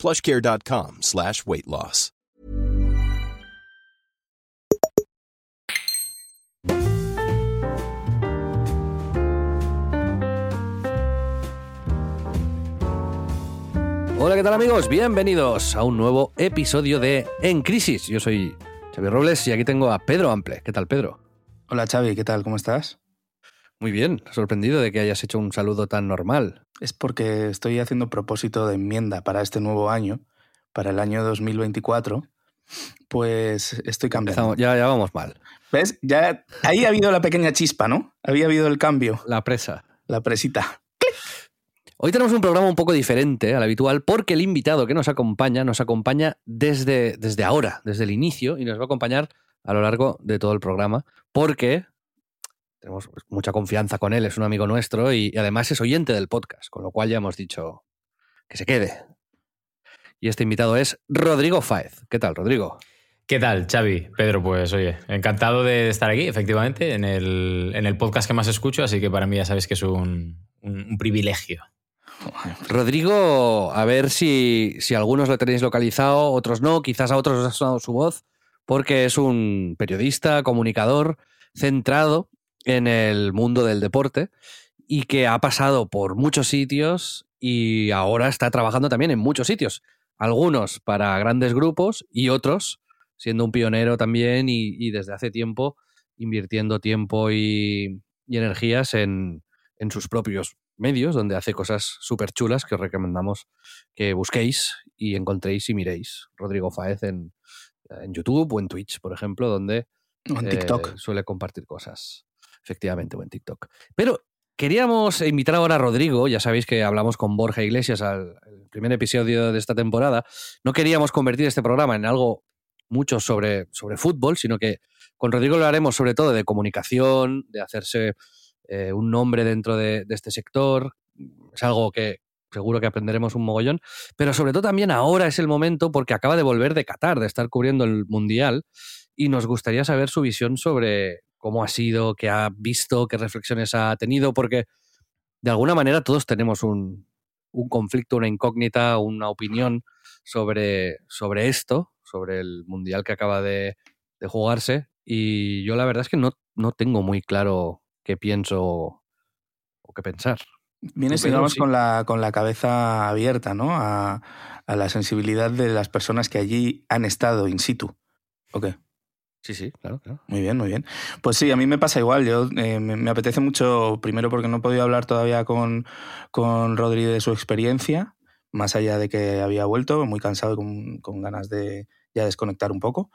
plushcare.com slash weight loss. Hola, ¿qué tal amigos? Bienvenidos a un nuevo episodio de En Crisis. Yo soy Xavi Robles y aquí tengo a Pedro Ample. ¿Qué tal, Pedro? Hola Xavi, ¿qué tal? ¿Cómo estás? Muy bien, sorprendido de que hayas hecho un saludo tan normal. Es porque estoy haciendo propósito de enmienda para este nuevo año, para el año 2024. Pues estoy cambiando. Empezamos- ya, ya vamos mal. ¿Ves? Ya ahí ha habido la pequeña chispa, ¿no? Había habido el cambio, La presa. la presita. Hoy tenemos un programa un poco diferente al habitual porque el invitado que nos acompaña nos acompaña desde, desde ahora, desde el inicio, y nos va a acompañar a lo largo de todo el programa porque tenemos pues, mucha confianza con él, es un amigo nuestro y, y además es oyente del podcast, con lo cual ya hemos dicho que se quede. Y este invitado es Rodrigo Fáez. ¿Qué tal, Rodrigo? ¿Qué tal, Xavi? Pedro, pues oye, encantado de estar aquí, efectivamente, en el, en el podcast que más escucho, así que para mí ya sabéis que es un, un- un privilegio. Rodrigo, a ver si, si algunos lo tenéis localizado, otros no, quizás a otros os ha sonado su voz, porque es un periodista, comunicador, centrado en el mundo del deporte y que ha pasado por muchos sitios y ahora está trabajando también en muchos sitios, algunos para grandes grupos y otros siendo un pionero también y, y desde hace tiempo invirtiendo tiempo y, y energías en, en sus propios medios, donde hace cosas súper chulas que os recomendamos que busquéis y encontréis y miréis. Rodrigo Faez en, en YouTube o en Twitch, por ejemplo, donde O en eh, TikTok. suele compartir cosas. Efectivamente, o en TikTok. Pero queríamos invitar ahora a Rodrigo, ya sabéis que hablamos con Borja Iglesias al primer episodio de esta temporada. No queríamos convertir este programa en algo mucho sobre, sobre fútbol, sino que con Rodrigo lo haremos sobre todo de comunicación, de hacerse eh, un nombre dentro de, de este sector. Es algo que seguro que aprenderemos un mogollón. Pero sobre todo también ahora es el momento porque acaba de volver de Qatar, de estar cubriendo el Mundial, y nos gustaría saber su visión sobre cómo ha sido, qué ha visto, qué reflexiones ha tenido, porque de alguna manera todos tenemos un, un conflicto, una incógnita, una opinión sobre, sobre esto, sobre el Mundial que acaba de, de jugarse. Y yo la verdad es que no, no tengo muy claro qué pienso o qué pensar. Vienes, digamos, sí. con, la, con la cabeza abierta, ¿no? A, a la sensibilidad de las personas que allí han estado in situ. ¿O qué? Sí, sí, claro, claro. Muy bien, muy bien. Pues sí, a mí me pasa igual. Yo eh, me, apetece mucho, primero porque no he podido hablar todavía con, con Rodri de su experiencia, más allá de que había vuelto, muy cansado y con, con ganas de ya desconectar un poco.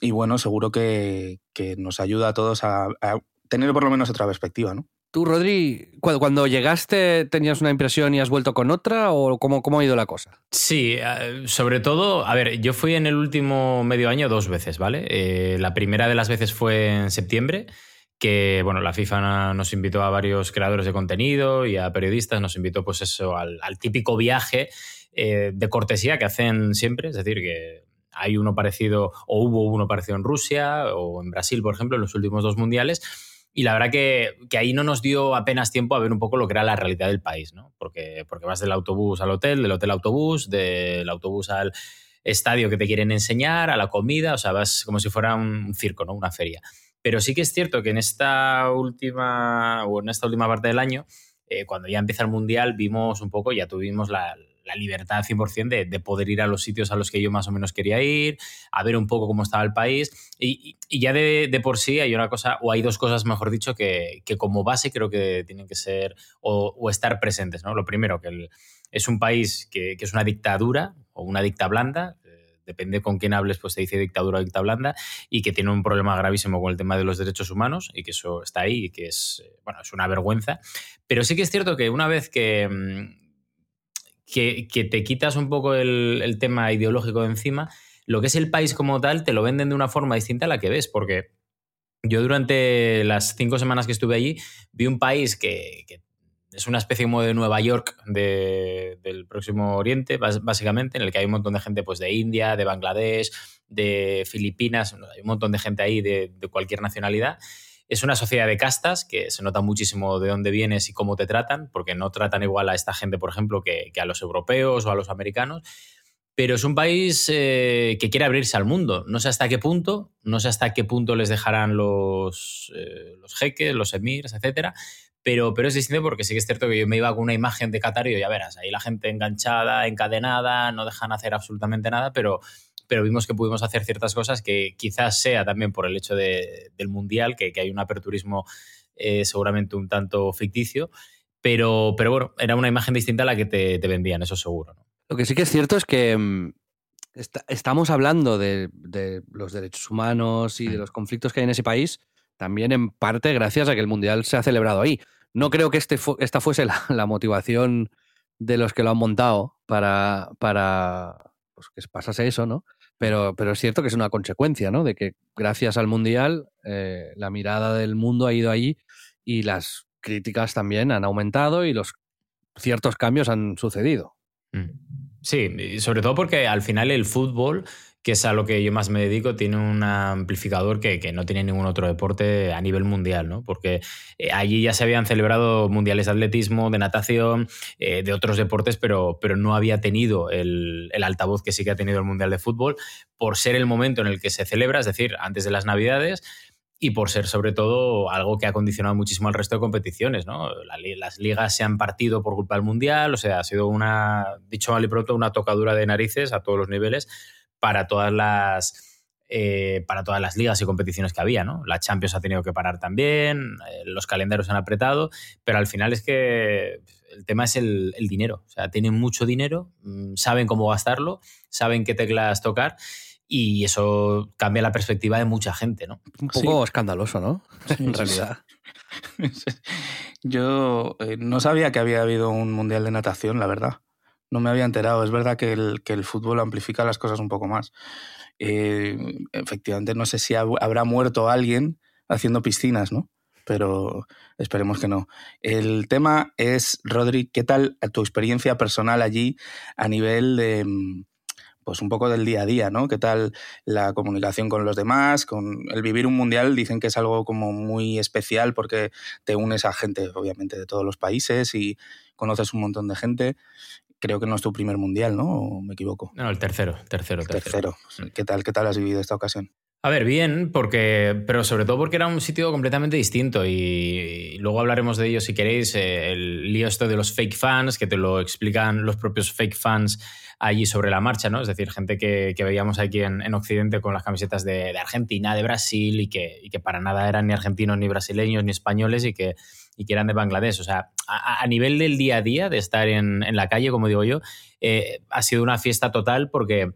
Y bueno, seguro que, que nos ayuda a todos a tener por lo menos otra perspectiva, ¿no? Tú, Rodri, cu- cuando llegaste tenías una impresión y has vuelto con otra o cómo, cómo ha ido la cosa? Sí, eh, sobre todo, a ver, yo fui en el último medio año dos veces, ¿vale? Eh, la primera de las veces fue en septiembre, que, bueno, la FIFA nos invitó a varios creadores de contenido y a periodistas, nos invitó, pues eso, al, al típico viaje eh, de cortesía que hacen siempre, es decir, que hay uno parecido, o hubo uno parecido en Rusia o en Brasil, por ejemplo, en los últimos dos mundiales. Y la verdad que, que ahí no nos dio apenas tiempo a ver un poco lo que era la realidad del país, ¿no? Porque, porque vas del autobús al hotel, del hotel autobús, del autobús al estadio que te quieren enseñar, a la comida, o sea, vas como si fuera un circo, ¿no? Una feria. Pero sí que es cierto que en esta última, o en esta última parte del año, eh, cuando ya empieza el Mundial, vimos un poco, ya tuvimos la, la libertad 100% de, de, poder ir a los sitios a los que yo más o menos quería ir, a ver un poco cómo estaba el país. Y, ya de, por sí hay una cosa, o hay dos cosas, mejor dicho, que, que como base creo que tienen que ser o, estar presentes. ¿no? Lo primero, que es un país que, que, es una dictadura o una dicta blanda. Depende con quién hables, pues te dice dictadura o dicta blanda, y que tiene un problema gravísimo con el tema de los derechos humanos, y que eso está ahí, y que es, bueno, es una vergüenza. Pero sí que es cierto que una vez que, mm, que, que te quitas un poco el, el, tema ideológico de encima, lo que es el país como tal te lo venden de una forma distinta a la que ves, porque yo durante las cinco semanas que estuve allí vi un país que, es una especie como de Nueva York del próximo Oriente, básicamente, en el que hay un montón de gente pues, de India, de Bangladesh, de Filipinas, hay un montón de gente ahí de, de cualquier nacionalidad. Es una sociedad de castas que se nota muchísimo de dónde vienes y cómo te tratan, porque no tratan igual a esta gente, por ejemplo, que, a los europeos o a los americanos. Pero es un país eh, que quiere abrirse al mundo. No sé hasta qué punto, no sé hasta qué punto les dejarán los, eh, los jeques, los emirs, etcétera. Pero, pero es distinto porque sí que es cierto que yo me iba con una imagen de Qatar y ya verás, ahí la gente enganchada, encadenada, no dejan hacer absolutamente nada, pero, pero vimos que pudimos hacer ciertas cosas que quizás sea también por el hecho del Mundial, que, hay un aperturismo eh, seguramente un tanto ficticio, pero, pero bueno, era una imagen distinta a la que te, vendían, eso seguro. Lo que sí que es cierto es que mm, estamos hablando de, los derechos humanos y de mm. los conflictos que hay en ese país, también en parte gracias a que el Mundial se ha celebrado ahí. No creo que este esta fuese la, motivación de los que lo han montado para, para pues, que pasase eso, ¿no? Pero, pero es cierto que es una consecuencia, ¿no? De que gracias al Mundial eh, la mirada del mundo ha ido ahí y las críticas también han aumentado y los ciertos cambios han sucedido. Mm. Sí, sobre todo porque al final el fútbol que es a lo que yo más me dedico, tiene un amplificador que, no tiene ningún otro deporte a nivel mundial, ¿no? Porque eh, allí ya se habían celebrado mundiales de atletismo, de natación, eh, de otros deportes, pero, pero no había tenido el, altavoz que sí que ha tenido el Mundial de Fútbol, por ser el momento en el que se celebra, es decir, antes de las Navidades, y por ser sobre todo algo que ha condicionado muchísimo al resto de competiciones, ¿no? las ligas se han partido por culpa del mundial, o sea, ha sido una, dicho mal y pronto, una tocadura de narices a todos los niveles para todas las eh, para todas las ligas y competiciones que había, ¿no? La Champions ha tenido que parar también, eh, los calendarios han apretado, pero al final es que el tema es el, dinero. O sea, tienen mucho dinero, mm, saben cómo gastarlo, saben qué teclas tocar y eso cambia la perspectiva de mucha gente, ¿no? Un poco escandaloso, ¿no? en realidad. Yo eh, no sabía que había habido un mundial de natación, la verdad no me había enterado. Es verdad que el, que el fútbol amplifica las cosas un poco más. Eh, efectivamente, no sé si habrá muerto alguien haciendo piscinas, ¿no? Pero esperemos que no. El tema es, Rodri, ¿qué tal tu experiencia personal allí a nivel de, mm, pues un poco del día a día, ¿no? ¿Qué tal la comunicación con los demás? Con el vivir un mundial dicen que es algo como muy especial porque te unes a gente, obviamente, de todos los países y conoces un montón de gente creo que no es tu primer mundial, ¿no? ¿O me equivoco? No, el tercero, tercero, tercero. ¿Qué tal, qué tal has vivido esta ocasión? A ver, bien, porque, pero sobre todo porque era un sitio completamente distinto y, luego hablaremos de ello si queréis, eh, el lío esto de los fake fans, que te lo explican los propios fake fans allí sobre la marcha, ¿no? Es decir, gente que, veíamos aquí en, Occidente con las camisetas de, Argentina, de Brasil y que, y que, para nada eran ni argentinos, ni brasileños, ni españoles y que, y que eran de Bangladesh. O sea, a, nivel del día a día, de estar en, la calle, como digo yo, eh, ha sido una fiesta total porque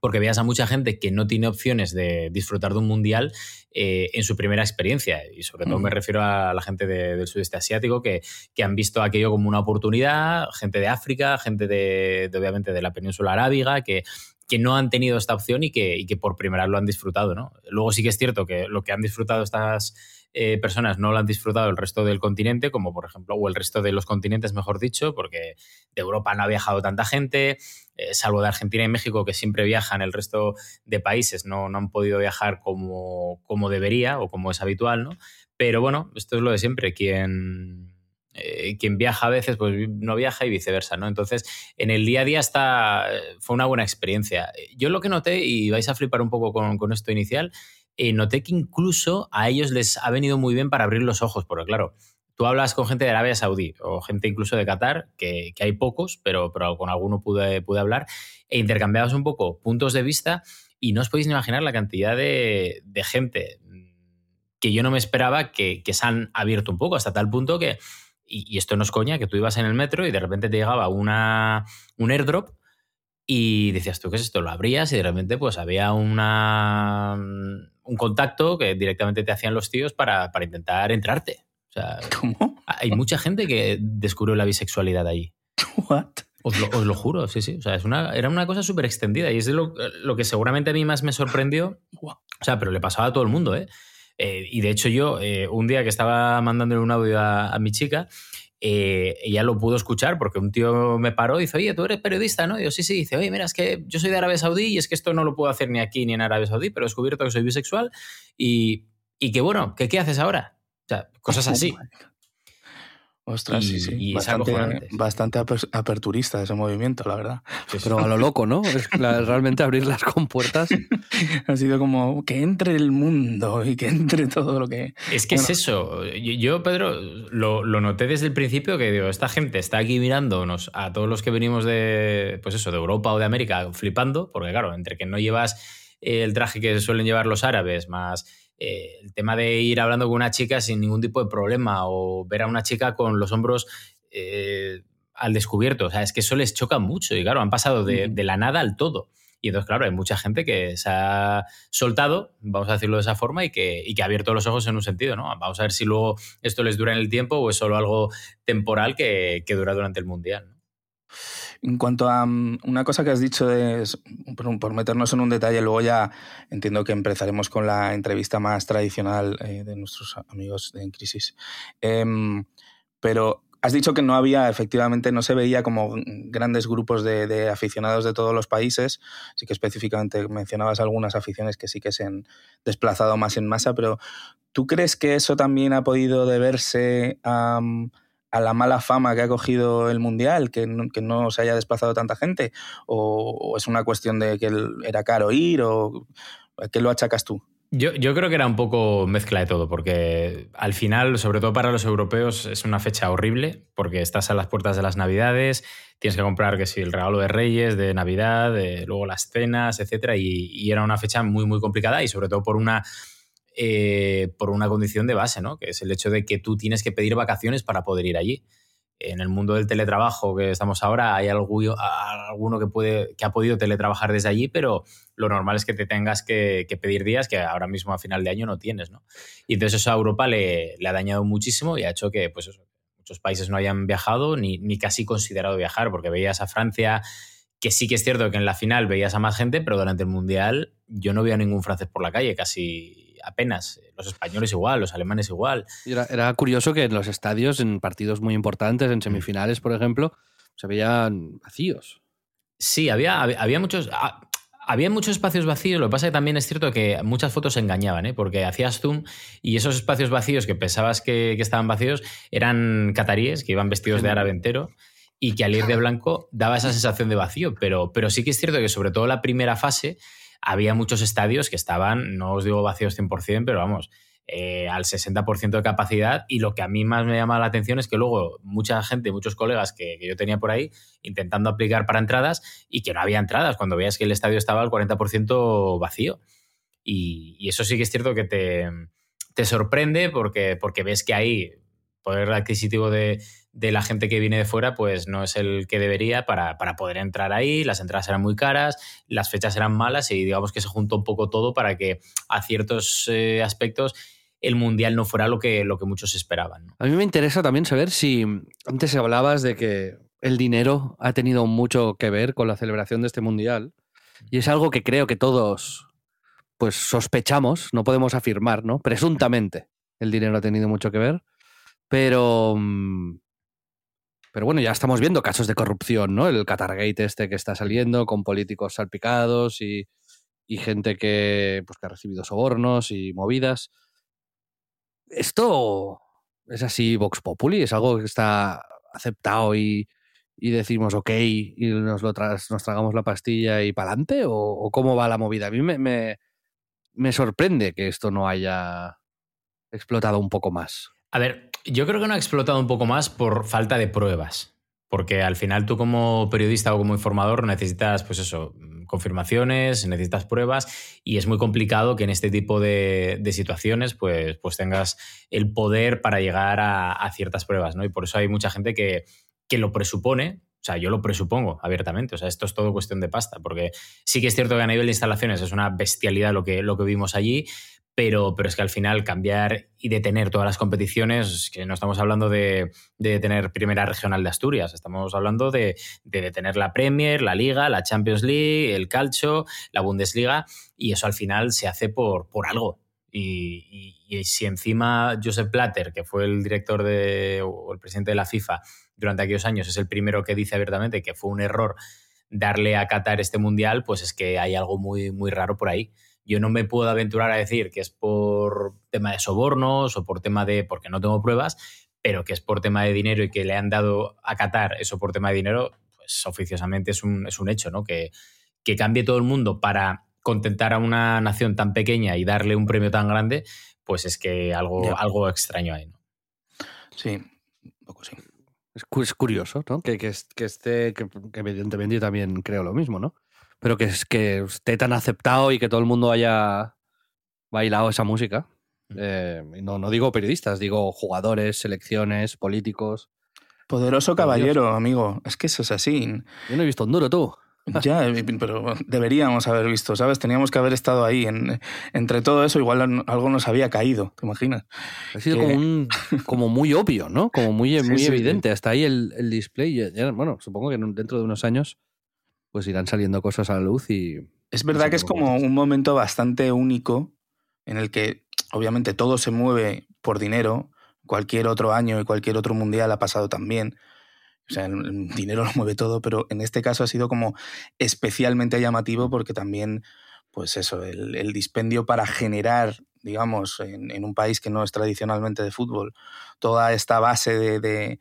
porque veas a mucha gente que no tiene opciones de disfrutar de un mundial eh, en su primera experiencia. Y sobre todo me refiero a la gente del sudeste asiático que, que, han visto aquello como una oportunidad, gente de África, gente de, obviamente de la península arábiga, que, que no han tenido esta opción y que, y que por primera vez lo han disfrutado. ¿no? Luego sí que es cierto que lo que han disfrutado estas eh, personas no lo han disfrutado el resto del continente, como por ejemplo, o el resto de los continentes, mejor dicho, porque de Europa no ha viajado tanta gente, eh, salvo de Argentina y México, que siempre viajan, el resto de países no, no han podido viajar como, como debería o como es habitual, ¿no? Pero bueno, esto es lo de siempre, quien... Eh, quien viaja a veces, pues no viaja y viceversa, ¿no? Entonces, en el día a día está, fue una buena experiencia. Yo lo que noté, y vais a flipar un poco con, con esto inicial, eh, noté que incluso a ellos les ha venido muy bien para abrir los ojos, porque claro, tú hablas con gente de Arabia Saudí o gente incluso de Qatar, que, hay pocos, pero, pero, con alguno pude, pude hablar, e intercambiabas un poco puntos de vista y no os podéis imaginar la cantidad de, gente que yo no me esperaba que, se han abierto un poco, hasta tal punto que, y, y, esto no es coña, que tú ibas en el metro y de repente te llegaba una, un airdrop y decías tú, ¿qué es esto? Lo abrías y de repente pues había una, un contacto que directamente te hacían los tíos para, para intentar entrarte. O sea, ¿Cómo? Hay mucha gente que descubrió la bisexualidad ahí. What? Os lo, juro, sí, sí. O sea, es una, era una cosa súper extendida y es lo, que seguramente a mí más me sorprendió. O sea, pero le pasaba a todo el mundo, ¿eh? eh y de hecho yo, eh, un día que estaba mandándole un audio a, mi chica, eh, ella lo pudo escuchar porque un tío me paró y dice, oye, tú eres periodista, ¿no? Y yo, sí, sí. dice, oye, mira, es que yo soy de Arabia Saudí y es que esto no lo puedo hacer ni aquí ni en Arabia Saudí, pero he descubierto que soy bisexual y, y que bueno, ¿qué, ¿qué haces ahora? O sea, cosas así. Ostras, sí, sí. bastante, aperturista ese movimiento, la verdad. Pero a lo loco, ¿no? Es realmente abrir las compuertas. ha sido como que entre el mundo y que entre todo lo que. Es que es eso. Yo, Pedro, lo, lo, noté desde el principio que digo, esta gente está aquí mirándonos a todos los que venimos de, pues eso, de Europa o de América flipando, porque claro, entre que no llevas el traje que suelen llevar los árabes, más eh, el tema de ir hablando con una chica sin ningún tipo de problema o ver a una chica con los hombros eh, al descubierto. O sea, es que eso les choca mucho y claro, han pasado de, la nada al todo. Y entonces, claro, hay mucha gente que se ha soltado, vamos a decirlo de esa forma, y que, y que ha abierto los ojos en un sentido, ¿no? Vamos a ver si luego esto les dura en el tiempo o es solo algo temporal que, que dura durante el Mundial. ¿no? En cuanto a mm, una cosa que has dicho, de, por, meternos en un detalle, luego ya entiendo que empezaremos con la entrevista más tradicional eh, de nuestros amigos En Crisis. Em, pero has dicho que no había, efectivamente, no se veía como grandes grupos de, aficionados de todos los países. Sí que específicamente mencionabas algunas aficiones que sí que se han desplazado más en masa, pero ¿tú crees que eso también ha podido deberse a a la mala fama que ha cogido el Mundial, que no, que no se haya desplazado tanta gente? ¿O, es una cuestión de que era caro ir? ¿O qué lo achacas tú? Yo, yo, creo que era un poco mezcla de todo, porque al final, sobre todo para los europeos, es una fecha horrible, porque estás a las puertas de las Navidades, tienes que comprar que si el regalo de Reyes, de Navidad, luego las cenas, etc. Y, era una fecha muy, muy complicada y sobre todo por una eh, por una condición de base, ¿no? que es el hecho de que tú tienes que pedir vacaciones para poder ir allí. En el mundo del teletrabajo que estamos ahora, hay alguno que, puede, que ha podido teletrabajar desde allí, pero lo normal es que te tengas que, pedir días que ahora mismo a final de año no tienes. ¿no? Y entonces eso a Europa le, ha dañado muchísimo y ha hecho que pues muchos países no hayan viajado ni, ni casi considerado viajar, porque veías a Francia que sí que es cierto que en la final veías a más gente, pero durante el Mundial yo no veía ningún francés por la calle, casi apenas. Los españoles igual, los alemanes igual. Era, curioso que en los estadios, en partidos muy importantes, en semifinales, por ejemplo, se veían vacíos. Sí, había, había muchos. Ah, había muchos espacios vacíos, lo que pasa es que también es cierto que muchas fotos engañaban, ¿eh? porque hacías zoom y esos espacios vacíos que pensabas que, estaban vacíos eran cataríes que iban vestidos de árabe entero y que al ir de blanco daba esa sensación de vacío, pero, pero sí que es cierto que sobre todo la primera fase había muchos estadios que estaban, no os digo vacíos 100%, pero vamos, eh, al 60% de capacidad. Y lo que a mí más me llama la atención es que luego mucha gente, muchos colegas que, yo tenía por ahí intentando aplicar para entradas y que no había entradas cuando veías que el estadio estaba al 40% vacío. Y, eso sí que es cierto que te, te sorprende porque, porque ves que hay poder adquisitivo de, de la gente que viene de fuera, pues no es el que debería para, poder entrar ahí. Las entradas eran muy caras, las fechas eran malas y digamos que se juntó un poco todo para que a ciertos eh, aspectos el mundial no fuera lo que, lo que muchos esperaban. A mí me interesa también saber si antes hablabas de que el dinero ha tenido mucho que ver con la celebración de este mundial y es algo que creo que todos pues sospechamos, no podemos afirmar, ¿no? Presuntamente el dinero ha tenido mucho que ver, pero mm, pero bueno, ya estamos viendo casos de corrupción, ¿no? El Qatargate este que está saliendo con políticos salpicados y, gente que, pues, que ha recibido sobornos y movidas. Esto es así Vox Populi, es algo que está aceptado y, decimos ok y nos, lo nos tragamos la pastilla y para adelante o, cómo va la movida. A mí me, me sorprende que esto no haya explotado un poco más. A ver, yo creo que no ha explotado un poco más por falta de pruebas. Porque al final tú como periodista o como informador necesitas, pues eso, confirmaciones, necesitas pruebas y es muy complicado que en este tipo de, situaciones pues, pues tengas el poder para llegar a, ciertas pruebas, ¿no? Y por eso hay mucha gente que, que lo presupone, o sea, yo lo presupongo abiertamente. O sea, esto es todo cuestión de pasta, porque sí que es cierto que a nivel de instalaciones es una bestialidad lo que, lo que vimos allí, pero, pero es que al final cambiar y detener todas las competiciones, que no estamos hablando de, de tener primera regional de Asturias, estamos hablando de, de detener la Premier, la Liga, la Champions League, el Calcio, la Bundesliga, y eso al final se hace por, por algo. Y, y, si encima Joseph Platter, que fue el director de, o el presidente de la FIFA durante aquellos años, es el primero que dice abiertamente que fue un error darle a Qatar este mundial, pues es que hay algo muy, muy raro por ahí. Yo no me puedo aventurar a decir que es por tema de sobornos o por tema de, porque no tengo pruebas, pero que es por tema de dinero y que le han dado a Qatar eso por tema de dinero, pues oficiosamente es un, es un hecho, ¿no? Que, que cambie todo el mundo para contentar a una nación tan pequeña y darle un premio tan grande, pues es que algo, algo extraño hay, ¿no? Sí, un poco sí. Es curioso, ¿no? Que, que, esté, que, que evidentemente yo también creo lo mismo, ¿no? Pero que, es, que esté tan aceptado y que todo el mundo haya bailado esa música. Eh, no, no digo periodistas, digo jugadores, selecciones, políticos. Poderoso caballero, amigo. Es que eso es así. Yo no he visto un duro, tú. Ya, pero deberíamos haber visto, ¿sabes? Teníamos que haber estado ahí. En, entre todo eso, igual algo nos había caído, ¿te imaginas? Ha sido como, un, como muy obvio, ¿no? Como muy, muy evidente. Hasta ahí el, el display. bueno, supongo que dentro de unos años pues irán saliendo cosas a la luz y... Es verdad que es como un momento bastante único en el que obviamente todo se mueve por dinero, cualquier otro año y cualquier otro mundial ha pasado también. O sea, el dinero lo mueve todo, pero en este caso ha sido como especialmente llamativo porque también, pues eso, el, dispendio para generar, digamos, en, un país que no es tradicionalmente de fútbol, toda esta base de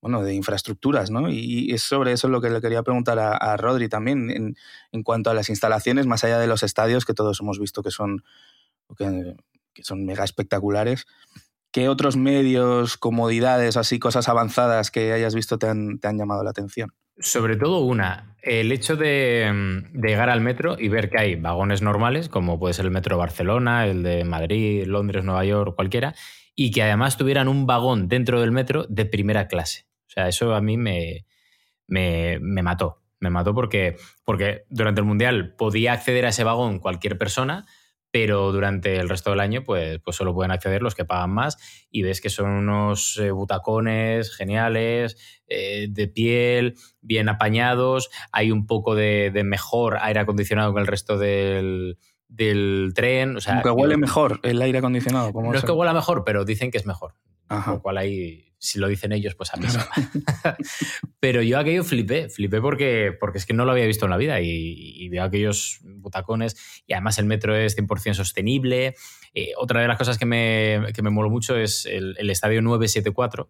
bueno, de infraestructuras, ¿no? Y es sobre eso lo que le quería preguntar a, Rodri también, en, cuanto a las instalaciones, más allá de los estadios, que todos hemos visto que son, que, son mega espectaculares. ¿Qué otros medios, comodidades, así, cosas avanzadas que hayas visto te han, te han llamado la atención? Sobre todo una, el hecho de, de, llegar al metro y ver que hay vagones normales, como puede ser el metro de Barcelona, el de Madrid, Londres, Nueva York, cualquiera, y que además tuvieran un vagón dentro del metro de primera clase. Sea, eso a mí me, me, mató. Me mató porque, porque durante el Mundial podía acceder a ese vagón cualquier persona, pero durante el resto del año pues, pues solo pueden acceder los que pagan más y ves que son unos eh, butacones geniales, eh, de piel, bien apañados, hay un poco de, mejor aire acondicionado que el resto del, del tren. O sea, que huele mejor el aire acondicionado. no es que huela mejor, pero dicen que es mejor. Lo cual ahí si lo dicen ellos, pues a mí Pero yo aquello flipé, flipé porque, porque es que no lo había visto en la vida y, veo aquellos butacones y además el metro es 100% sostenible. Eh, otra de las cosas que me, que me moló mucho es el, estadio 974,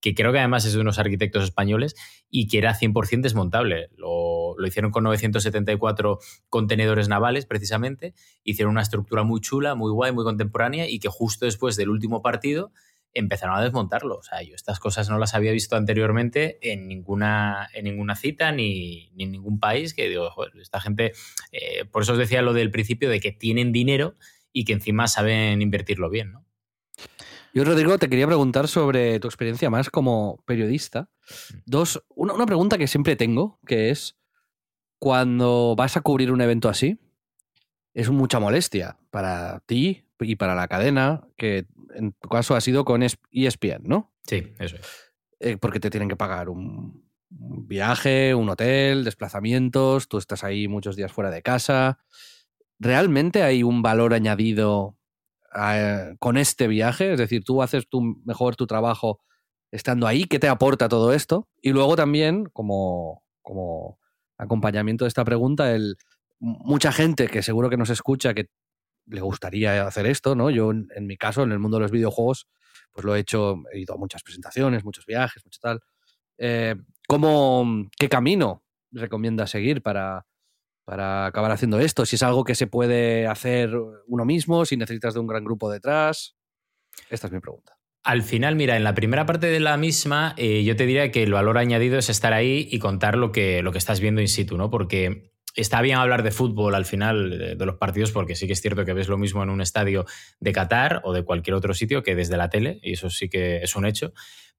que creo que además es de unos arquitectos españoles y que era 100% desmontable. Lo, lo, hicieron con 974 contenedores navales, precisamente. Hicieron una estructura muy chula, muy guay, muy contemporánea y que justo después del último partido empezaron a desmontarlo. O sea, yo estas cosas no las había visto anteriormente en ninguna, en ninguna cita ni, en ningún país. Que digo, joder, esta gente. Eh, por eso os decía lo del principio de que tienen dinero y que encima saben invertirlo bien, ¿no? Yo, Rodrigo, te quería preguntar sobre tu experiencia más como periodista. Mm. Dos, una, una pregunta que siempre tengo, que es cuando vas a cubrir un evento así, es mucha molestia para ti y para la cadena, que en tu caso ha sido con ESPN, ¿no? Sí, eso es. Eh, porque te tienen que pagar un, viaje, un hotel, desplazamientos, tú estás ahí muchos días fuera de casa. ¿Realmente hay un valor añadido con este viaje? Es decir, tú haces tu, mejor tu trabajo estando ahí, ¿qué te aporta todo esto? Y luego también, como, como acompañamiento de esta pregunta, el, mucha gente que seguro que nos escucha, que le gustaría hacer esto, ¿no? Yo, en, mi caso, en el mundo de los videojuegos, pues lo he hecho, he ido a muchas presentaciones, muchos viajes, mucho tal. Eh, ¿cómo, ¿Qué camino recomienda seguir para, para acabar haciendo esto? Si es algo que se puede hacer uno mismo, si necesitas de un gran grupo detrás. Esta es mi pregunta. Al final, mira, en la primera parte de la misma, eh, yo te diría que el valor añadido es estar ahí y contar lo que, lo que estás viendo in situ, ¿no? Porque está bien hablar de fútbol al final de, los partidos, porque sí que es cierto que ves lo mismo en un estadio de Qatar o de cualquier otro sitio que desde la tele, y eso sí que es un hecho.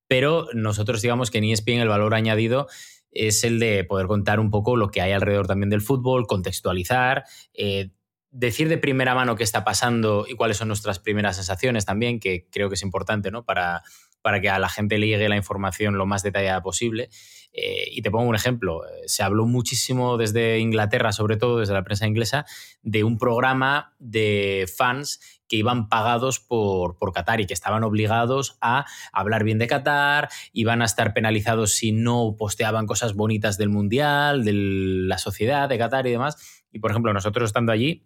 Pero nosotros digamos que en ESPN el valor añadido es el de poder contar un poco lo que hay alrededor también del fútbol, contextualizar, eh, decir de primera mano qué está pasando y cuáles son nuestras primeras sensaciones también, que creo que es importante, ¿no? Para, para que a la gente le llegue la información lo más detallada posible. Eh, y te pongo un ejemplo. Se habló muchísimo desde Inglaterra, sobre todo desde la prensa inglesa, de un programa de fans que iban pagados por, por Qatar y que estaban obligados a hablar bien de Qatar, iban a estar penalizados si no posteaban cosas bonitas del Mundial, de la sociedad de Qatar y demás. Y, por ejemplo, nosotros estando allí,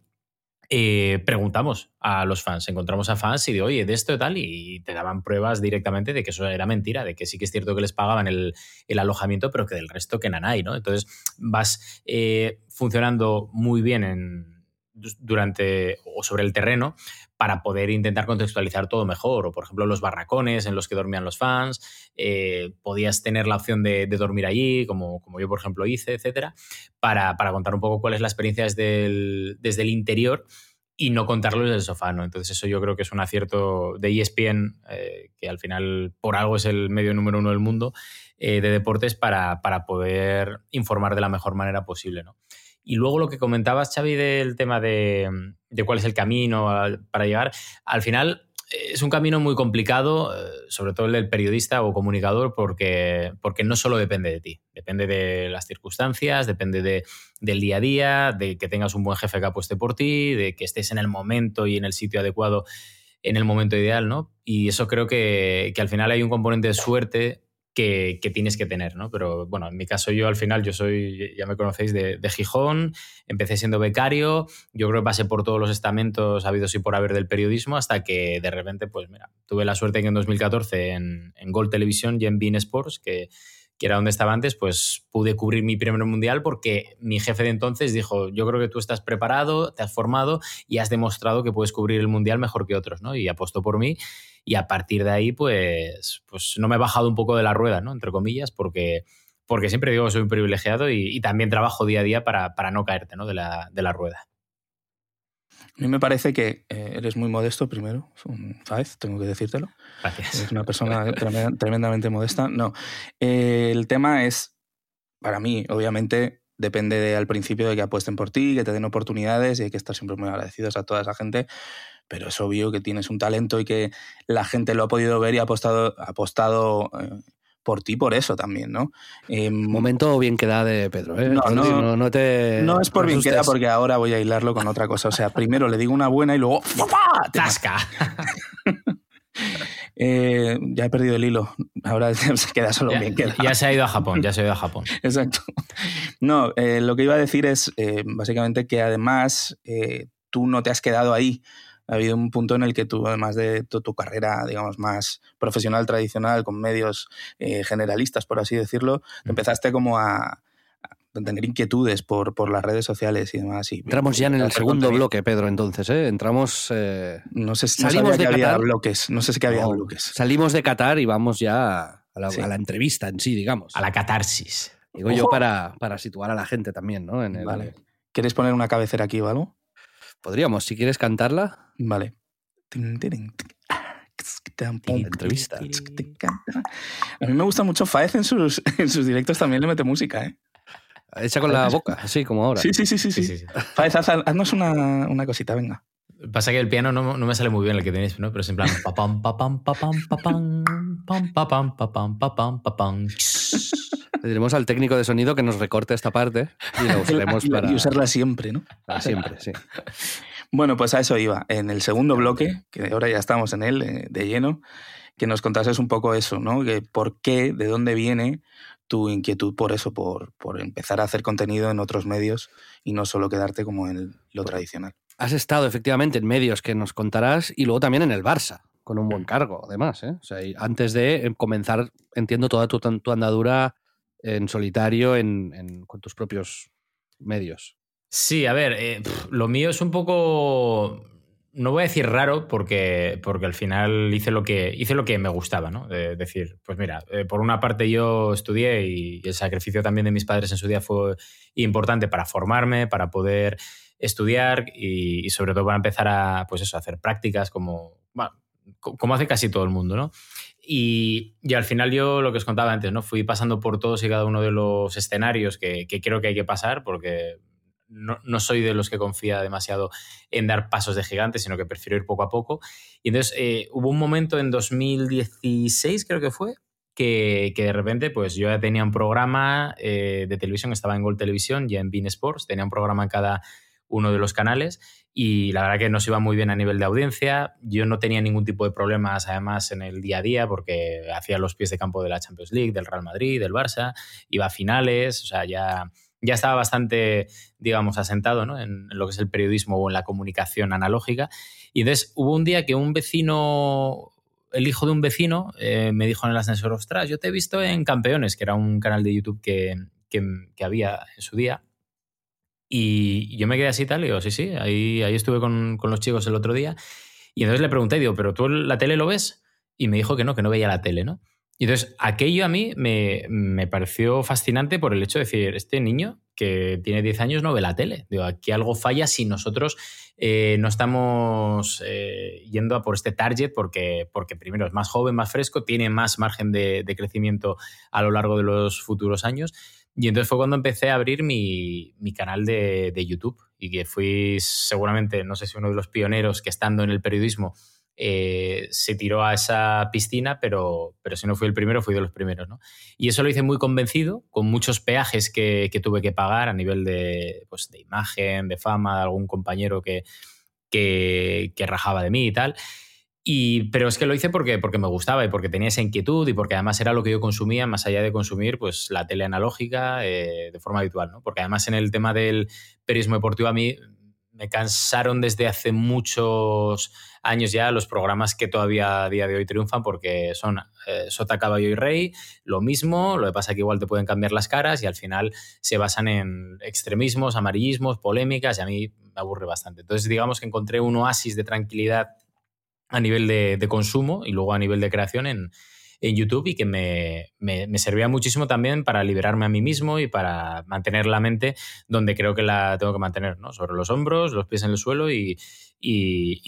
eh, preguntamos a los fans, encontramos a fans y de, oye, de esto y tal, y te daban pruebas directamente de que eso era mentira, de que sí que es cierto que les pagaban el, alojamiento, pero que del resto que nanay, ¿no? Entonces vas eh, funcionando muy bien en, durante o sobre el terreno para poder intentar contextualizar todo mejor. O, por ejemplo, los barracones en los que dormían los fans, eh, podías tener la opción de, dormir allí, como, yo, por ejemplo, hice, etcétera, para, contar un poco cuál es la experiencia desde el, desde el interior y no contarlo desde el sofá, ¿no? Entonces eso yo creo que es un acierto de ESPN, eh, que al final por algo es el medio número uno del mundo eh, de deportes para, para, poder informar de la mejor manera posible, ¿no? Y luego lo que comentabas, Xavi, del tema de, cuál es el camino para llegar, al final eh, es un camino muy complicado, eh, sobre todo el del periodista o comunicador, porque, porque no solo depende de ti, depende de las circunstancias, depende de, del día a día, de que tengas un buen jefe que apueste por ti, de que estés en el momento y en el sitio adecuado en el momento ideal, ¿no? Y eso creo que, que al final hay un componente de suerte que, tienes que tener, ¿no? Pero bueno, en mi caso yo al final, yo soy, ya me conocéis, de, Gijón, empecé siendo becario, yo creo que pasé por todos los estamentos habidos y por haber del periodismo hasta que de repente, pues mira, tuve la suerte que en 2014 en, en Gold Televisión y en Bean Sports, que, que era donde estaba antes, pues pude cubrir mi primer mundial porque mi jefe de entonces dijo, yo creo que tú estás preparado, te has formado y has demostrado que puedes cubrir el mundial mejor que otros, ¿no? Y apostó por mí y a partir de ahí, pues, pues no me he bajado un poco de la rueda, ¿no? Entre comillas, porque, porque siempre digo que soy un privilegiado y, también trabajo día a día para, para no caerte, ¿no? De la, de la rueda. A mí me parece que eh, eres muy modesto, primero, Faez, tengo que decírtelo. Gracias. Eres una persona tremendamente modesta. No, eh, el tema es, para mí, obviamente, depende de, al principio de que apuesten por ti, que te den oportunidades y hay que estar siempre muy agradecidos a toda esa gente. Pero es obvio que tienes un talento y que la gente lo ha podido ver y ha apostado, apostado eh, por ti por eso también, ¿no? Eh, Momento bien queda de Pedro, ¿eh? No, no, no, te, no es por bien queda porque ahora voy a hilarlo con otra cosa. O sea, primero le digo una buena y luego ¡Tasca! eh, ya he perdido el hilo. Ahora se queda solo bien queda. Ya se ha ido a Japón, ya se ha ido a Japón. Exacto. No, eh, lo que iba a decir es básicamente que además tú no te has quedado ahí ha habido un punto en el que tú, además de tu, carrera, digamos, más profesional, tradicional, con medios eh, generalistas, por así decirlo, empezaste como a, tener inquietudes por, por las redes sociales y demás. Y, Entramos ya en el segundo bloque, Pedro, entonces, ¿eh? Entramos... Eh, no sé si salimos de había bloques, no sé si que había bloques. Salimos de Qatar y vamos ya a la, entrevista en sí, digamos. A la catarsis. Digo yo para, para, situar a la gente también, ¿no? En Vale. ¿Quieres poner una cabecera aquí o algo? Podríamos, si quieres cantarla. Vale. entrevista. A mí me gusta mucho Faez en sus, en sus directos también le mete música, ¿eh? Hecha con la boca, así como ahora. Sí, sí, sí, sí. sí, Faez, haznos una, una, cosita, venga. Pasa que el piano no, no, me sale muy bien el que tenéis, ¿no? Pero es en plan papam, papam, papam, papam, pam, papam, papam, papam, papam. Le diremos al técnico de sonido que nos recorte esta parte y la usaremos para... Y usarla siempre, ¿no? Para siempre, sí. Bueno, pues a eso iba. En el segundo bloque, que ahora ya estamos en él eh, de lleno, que nos contases un poco eso, ¿no? Que ¿Por qué, de dónde viene tu inquietud por eso, por, por empezar a hacer contenido en otros medios y no solo quedarte como en lo tradicional? Has estado efectivamente en medios que nos contarás y luego también en el Barça, con un buen cargo, además. ¿eh? O sea, antes de comenzar, entiendo toda tu, tu andadura en solitario en, con tus propios medios. Sí, a ver, eh, lo mío es un poco. No voy a decir raro, porque, porque al final hice lo que, hice lo que me gustaba, ¿no? De decir, pues mira, eh, por una parte yo estudié y el sacrificio también de mis padres en su día fue importante para formarme, para poder estudiar y, sobre todo para empezar a, pues eso, a hacer prácticas como, como hace casi todo el mundo, ¿no? Y, al final yo lo que os contaba antes, ¿no? Fui pasando por todos y cada uno de los escenarios que, creo que hay que pasar porque no, soy de los que confía demasiado en dar pasos de gigante, sino que prefiero ir poco a poco. Y entonces eh, hubo un momento en 2016, creo que fue, que, de repente pues yo ya tenía un programa eh, de televisión, estaba en Gold Televisión, ya en Bean Sports, tenía un programa en cada uno de los canales y la verdad que nos iba muy bien a nivel de audiencia. Yo no tenía ningún tipo de problemas además en el día a día porque hacía los pies de campo de la Champions League, del Real Madrid, del Barça, iba a finales, o sea, ya, ya estaba bastante, digamos, asentado ¿no? en, lo que es el periodismo o en la comunicación analógica. Y entonces hubo un día que un vecino, el hijo de un vecino, eh, me dijo en el ascensor, ostras, yo te he visto en Campeones, que era un canal de YouTube que, que, que había en su día. Y yo me quedé así tal, y digo, sí, sí, ahí, ahí estuve con, con, los chicos el otro día. Y entonces le pregunté, digo, ¿pero tú la tele lo ves? Y me dijo que no, que no veía la tele, ¿no? Y entonces aquello a mí me, me, pareció fascinante por el hecho de decir, este niño que tiene 10 años no ve la tele. Digo, aquí algo falla si nosotros eh, no estamos eh, yendo a por este target porque, porque primero es más joven, más fresco, tiene más margen de, de crecimiento a lo largo de los futuros años. Y entonces fue cuando empecé a abrir mi, canal de, YouTube y que fui seguramente, no sé si uno de los pioneros que estando en el periodismo eh, se tiró a esa piscina, pero, pero si no fui el primero, fui de los primeros. ¿no? Y eso lo hice muy convencido, con muchos peajes que, tuve que pagar a nivel de, pues, de imagen, de fama, de algún compañero que, que, que rajaba de mí y tal. Y, pero es que lo hice porque, porque me gustaba y porque tenía esa inquietud y porque además era lo que yo consumía, más allá de consumir pues, la tele analógica eh, de forma habitual. ¿no? Porque además en el tema del periodismo deportivo a mí me cansaron desde hace muchos años ya los programas que todavía a día de hoy triunfan porque son eh, Sota, Caballo y Rey, lo mismo, lo que pasa es que igual te pueden cambiar las caras y al final se basan en extremismos, amarillismos, polémicas y a mí me aburre bastante. Entonces digamos que encontré un oasis de tranquilidad a nivel de, consumo y luego a nivel de creación en, YouTube y que me, servía muchísimo también para liberarme a mí mismo y para mantener la mente donde creo que la tengo que mantener, ¿no? sobre los hombros, los pies en el suelo y,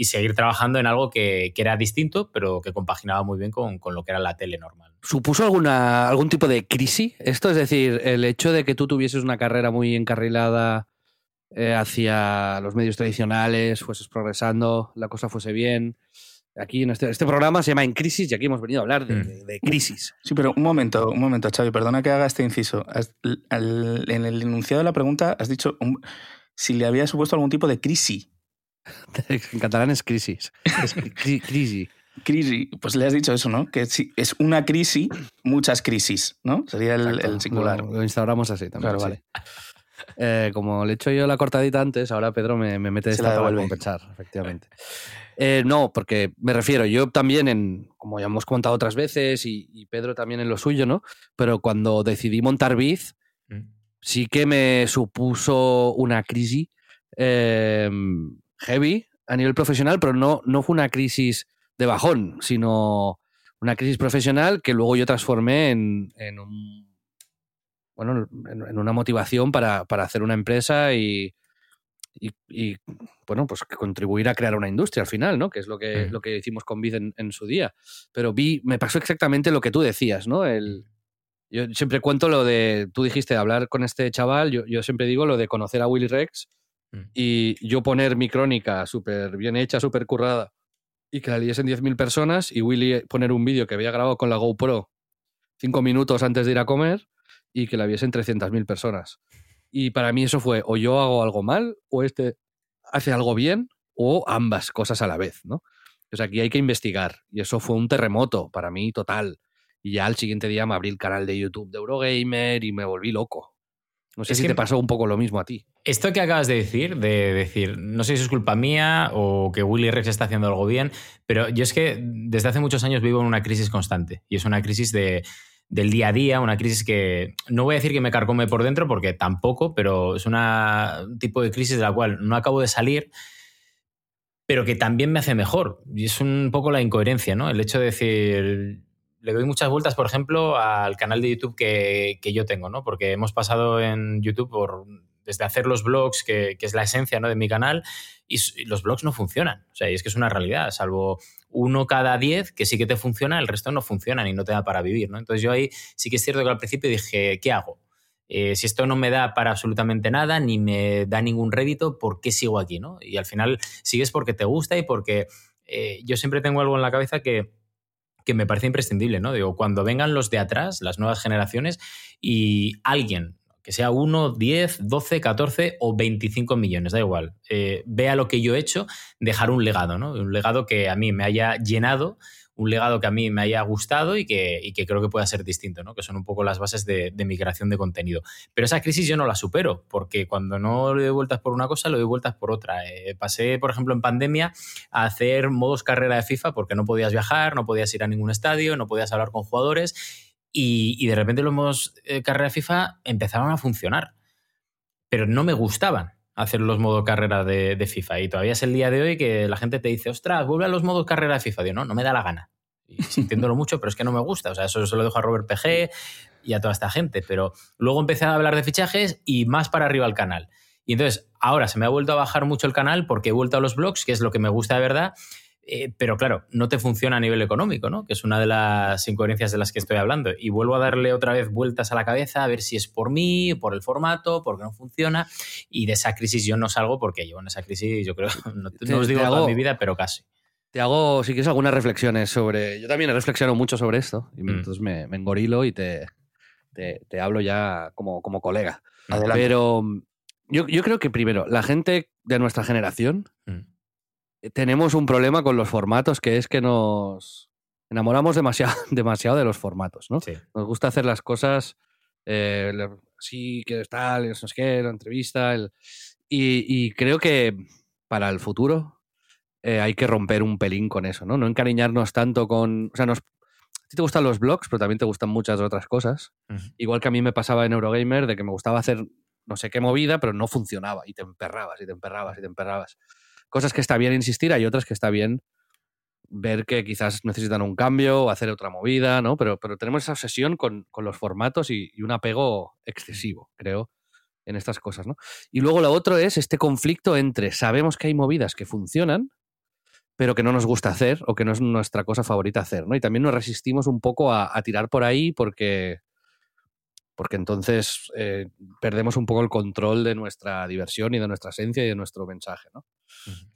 seguir trabajando en algo que, era distinto, pero que compaginaba muy bien con, lo que era la tele normal. ¿Supuso alguna, algún tipo de crisis esto? Es decir, el hecho de que tú tuvieses una carrera muy encarrilada eh, hacia los medios tradicionales, fueses progresando, la cosa fuese bien Aquí en este, este, programa se llama En Crisis y aquí hemos venido a hablar de, mm. crisis. Sí, pero un momento, un momento, Xavi, perdona que haga este inciso. en el enunciado de la pregunta has dicho si le había supuesto algún tipo de crisis. en catalán es crisis. Es crisis. Crisis, pues le has dicho eso, ¿no? Que es una crisis, muchas crisis, ¿no? Sería el, singular. Lo, instauramos así también. Claro, vale. Eh, como le he hecho yo la cortadita antes, ahora Pedro me, mete esta para compensar, efectivamente. Eh, no, porque me refiero, yo también, en, como ya hemos contado otras veces, y, Pedro también en lo suyo, ¿no? Pero cuando decidí montar Biz, mm. sí que me supuso una crisis em, heavy a nivel profesional, pero no, no fue una crisis de bajón, sino una crisis profesional que luego yo transformé en, un bueno, en, una motivación para, para hacer una empresa y, y, bueno, pues contribuir a crear una industria al final, ¿no? Que es lo que, lo que hicimos con Vid en, su día. Pero vi, me pasó exactamente lo que tú decías, ¿no? El, yo siempre cuento lo de, tú dijiste, hablar con este chaval, yo, yo siempre digo lo de conocer a Willy Rex mm. y yo poner mi crónica súper bien hecha, súper currada y que la leyesen 10.000 personas y Willy poner un vídeo que había grabado con la GoPro cinco minutos antes de ir a comer y que la viesen 300.000 personas. Y para mí eso fue o yo hago algo mal o este hace algo bien o ambas cosas a la vez, ¿no? Entonces aquí hay que investigar y eso fue un terremoto para mí total. Y ya al siguiente día me abrí el canal de YouTube de Eurogamer y me volví loco. No sé si te pasó un poco lo mismo a ti. Esto que acabas de decir, de decir, no sé si es culpa mía o que Willy Rex está haciendo algo bien, pero yo es que desde hace muchos años vivo en una crisis constante y es una crisis de, del día a día, una crisis que no voy a decir que me carcome por dentro porque tampoco, pero es una, un tipo de crisis de la cual no acabo de salir, pero que también me hace mejor. Y es un poco la incoherencia, ¿no? El hecho de decir, le doy muchas vueltas, por ejemplo, al canal de YouTube que, que yo tengo, ¿no? Porque hemos pasado en YouTube por desde hacer los blogs, que, es la esencia ¿no? de mi canal, y, los blogs no funcionan. O sea, y es que es una realidad, salvo uno cada diez que sí que te funciona, el resto no funcionan y no te da para vivir. ¿no? Entonces yo ahí sí que es cierto que al principio dije, ¿qué hago? eh, si esto no me da para absolutamente nada, ni me da ningún rédito, ¿por qué sigo aquí? ¿no? Y al final sigues porque te gusta y porque eh, yo siempre tengo algo en la cabeza que que me parece imprescindible, ¿no? Digo, cuando vengan los de atrás, las nuevas generaciones, y alguien, que sea uno, 10, 12, 14 o 25 millones, da igual, eh, vea lo que yo he hecho, dejar un legado, ¿no? Un legado que a mí me haya llenado un legado que a mí me haya gustado y que, creo que pueda ser distinto, ¿no? que son un poco las bases de, mi creación de contenido. Pero esa crisis yo no la supero, porque cuando no le doy vueltas por una cosa, le doy vueltas por otra. Eh, pasé, por ejemplo, en pandemia a hacer modos carrera de FIFA porque no podías viajar, no podías ir a ningún estadio, no podías hablar con jugadores y, de repente los modos eh, carrera FIFA empezaron a funcionar, pero no me gustaban hacer los modos carrera de, FIFA. Y todavía es el día de hoy que la gente te dice, ostras, vuelve a los modos carrera de FIFA. Digo, no, no me da la gana. Y sintiéndolo mucho, pero es que no me gusta. O sea, eso se lo dejo a Robert PG y a toda esta gente. Pero luego empecé a hablar de fichajes y más para arriba al canal. Y entonces, ahora se me ha vuelto a bajar mucho el canal porque he vuelto a los blogs, que es lo que me gusta de verdad. Eh, pero claro, no te funciona a nivel económico, ¿no? Que es una de las incoherencias de las que estoy hablando. Y vuelvo a darle otra vez vueltas a la cabeza a ver si es por mí, por el formato, porque no funciona. Y de esa crisis yo no salgo porque yo en esa crisis, yo creo, no, os digo toda mi vida, pero casi. Te hago, si quieres, algunas reflexiones sobre. Yo también he reflexionado mucho sobre esto. Y mm. entonces me, me, engorilo y te, te, hablo ya como, como colega. Pero mm, yo, yo, creo que primero, la gente de nuestra generación. Mm tenemos un problema con los formatos, que es que nos enamoramos demasiado, demasiado de los formatos, ¿no? Nos gusta hacer las cosas eh, así, que tal, no sé qué, la entrevista. Y, creo que para el futuro eh, hay que romper un pelín con eso, ¿no? No encariñarnos tanto con. O sea, nos, a ti te gustan los blogs, pero también te gustan muchas otras cosas. Igual que a mí me pasaba en Eurogamer, de que me gustaba hacer no sé qué movida, pero no funcionaba. Y te emperrabas, y te emperrabas, y te emperrabas cosas que está bien insistir, hay otras que está bien ver que quizás necesitan un cambio o hacer otra movida, ¿no? Pero, pero tenemos esa obsesión con, los formatos y, un apego excesivo, creo, en estas cosas, ¿no? Y luego lo otro es este conflicto entre sabemos que hay movidas que funcionan, pero que no nos gusta hacer o que no es nuestra cosa favorita hacer, ¿no? Y también nos resistimos un poco a, tirar por ahí porque, porque entonces eh, perdemos un poco el control de nuestra diversión y de nuestra esencia y de nuestro mensaje, ¿no?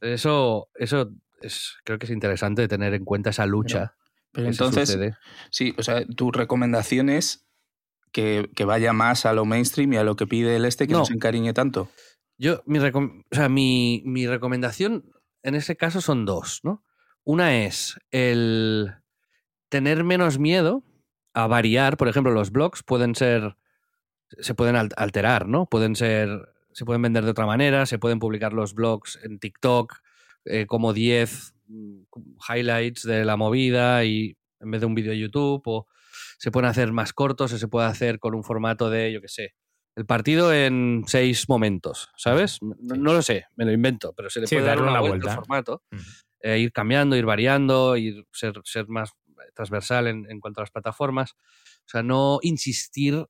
Eso, eso es, creo que es interesante tener en cuenta esa lucha. Pero, entonces, sí, o sea, tu recomendación es que, vaya más a lo mainstream y a lo que pide el este, que no, se encariñe tanto. Yo, mi, o sea, mi, mi recomendación en ese caso son dos, ¿no? Una es el tener menos miedo a variar. Por ejemplo, los blogs pueden ser. se pueden alterar, ¿no? Pueden ser se pueden vender de otra manera, se pueden publicar los blogs en TikTok eh, como 10 mm, highlights de la movida y en vez de un vídeo de YouTube, o se pueden hacer más cortos, o se puede hacer con un formato de, yo qué sé, el partido en seis momentos, ¿sabes? No, lo sé, me lo invento, pero se le puede dar una, vuelta, al formato, eh, ir cambiando, ir variando, ir, ser, ser más transversal en, en, cuanto a las plataformas. O sea, no insistir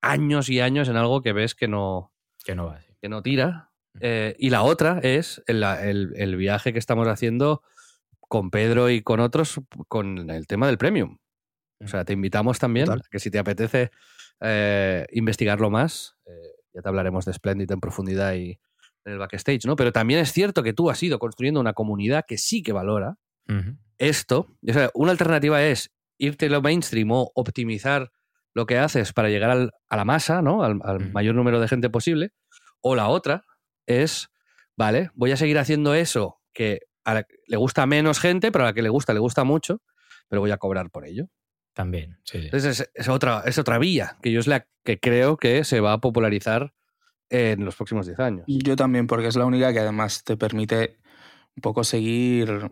años y años en algo que ves que no, que no va que no tira. Eh, y la otra es el, viaje que estamos haciendo con Pedro y con otros con el tema del premium. O sea, te invitamos también a que si te apetece eh, investigarlo más, eh, ya te hablaremos de Splendid en profundidad y en el backstage, ¿no? Pero también es cierto que tú has ido construyendo una comunidad que sí que valora esto. O sea, una alternativa es irte a lo mainstream o optimizar lo que haces para llegar a la masa, ¿no? Al, mayor número de gente posible. O la otra es, vale, voy a seguir haciendo eso que le gusta a menos gente, pero a la que le gusta, le gusta mucho, pero voy a cobrar por ello. También, sí. Entonces es, otra, es otra vía que yo es la que creo que se va a popularizar en los próximos 10 años. Yo también, porque es la única que además te permite un poco seguir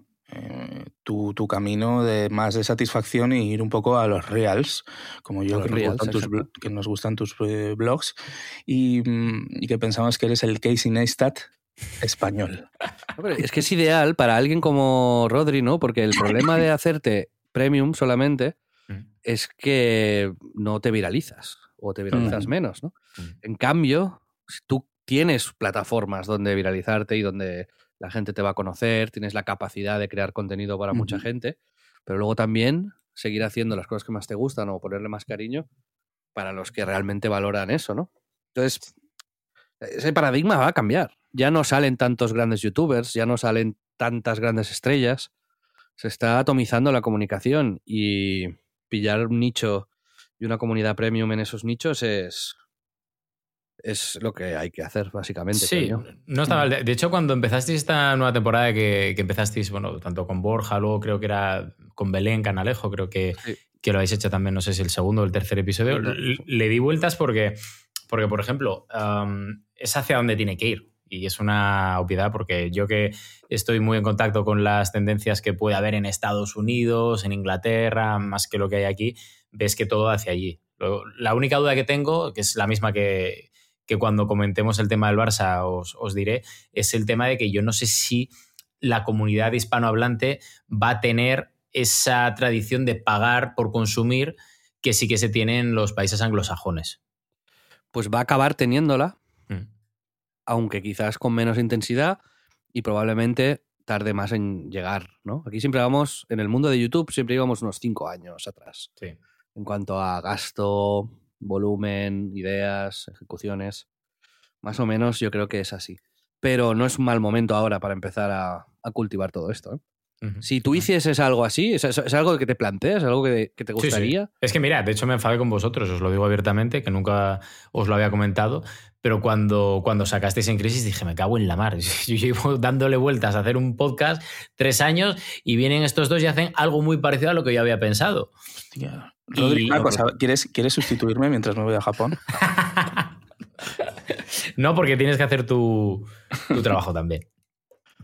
eh, tu, camino de más de satisfacción y ir un poco a los reals, como yo, que, nos gustan tus eh, blogs, mm, y, que pensamos que eres el Casey Neistat español. es que es ideal para alguien como Rodri, ¿no? Porque el problema de hacerte premium solamente mm. es que no te viralizas o te viralizas mm. menos, ¿no? En cambio, si tú tienes plataformas donde viralizarte y donde la gente te va a conocer, tienes la capacidad de crear contenido para mucha gente, pero luego también seguir haciendo las cosas que más te gustan o ponerle más cariño para los que realmente valoran eso, ¿no? Entonces, ese paradigma va a cambiar. Ya no salen tantos grandes youtubers, ya no salen tantas grandes estrellas. Se está atomizando la comunicación y pillar un nicho y una comunidad premium en esos nichos es, es lo que hay que hacer, básicamente. Sí, no está mal. De hecho, cuando empezasteis esta nueva temporada que, que, empezasteis, bueno, tanto con Borja, luego creo que era con Belén Canalejo, creo que, que lo habéis hecho también, no sé si el segundo o el tercer episodio, le, di vueltas porque, porque por ejemplo, es hacia donde tiene que ir. Y es una obviedad porque yo que estoy muy en contacto con las tendencias que puede haber en Estados Unidos, en Inglaterra, más que lo que hay aquí, ves que todo hacia allí. La única duda que tengo, que es la misma que, que cuando comentemos el tema del Barça os, os, diré, es el tema de que yo no sé si la comunidad hispanohablante va a tener esa tradición de pagar por consumir que sí que se tiene en los países anglosajones. Pues va a acabar teniéndola, mm. aunque quizás con menos intensidad y probablemente tarde más en llegar, ¿no? Aquí siempre vamos, en el mundo de YouTube siempre íbamos unos cinco años atrás. Sí. En cuanto a gasto, volumen, ideas, ejecuciones. Más o menos yo creo que es así. Pero no es un mal momento ahora para empezar a, cultivar todo esto. ¿eh? Si tú hicieses algo así, ¿es, algo que te planteas? ¿Algo que, te gustaría? Es que mira, de hecho me enfadé con vosotros, os lo digo abiertamente, que nunca os lo había comentado, pero cuando, cuando sacasteis en crisis dije, me cago en la mar. Yo llevo dándole vueltas a hacer un podcast tres años y vienen estos dos y hacen algo muy parecido a lo que yo había pensado. Hostia. ¿Quieres, ¿quieres sustituirme mientras me voy a Japón? no, porque tienes que hacer tu, tu trabajo también.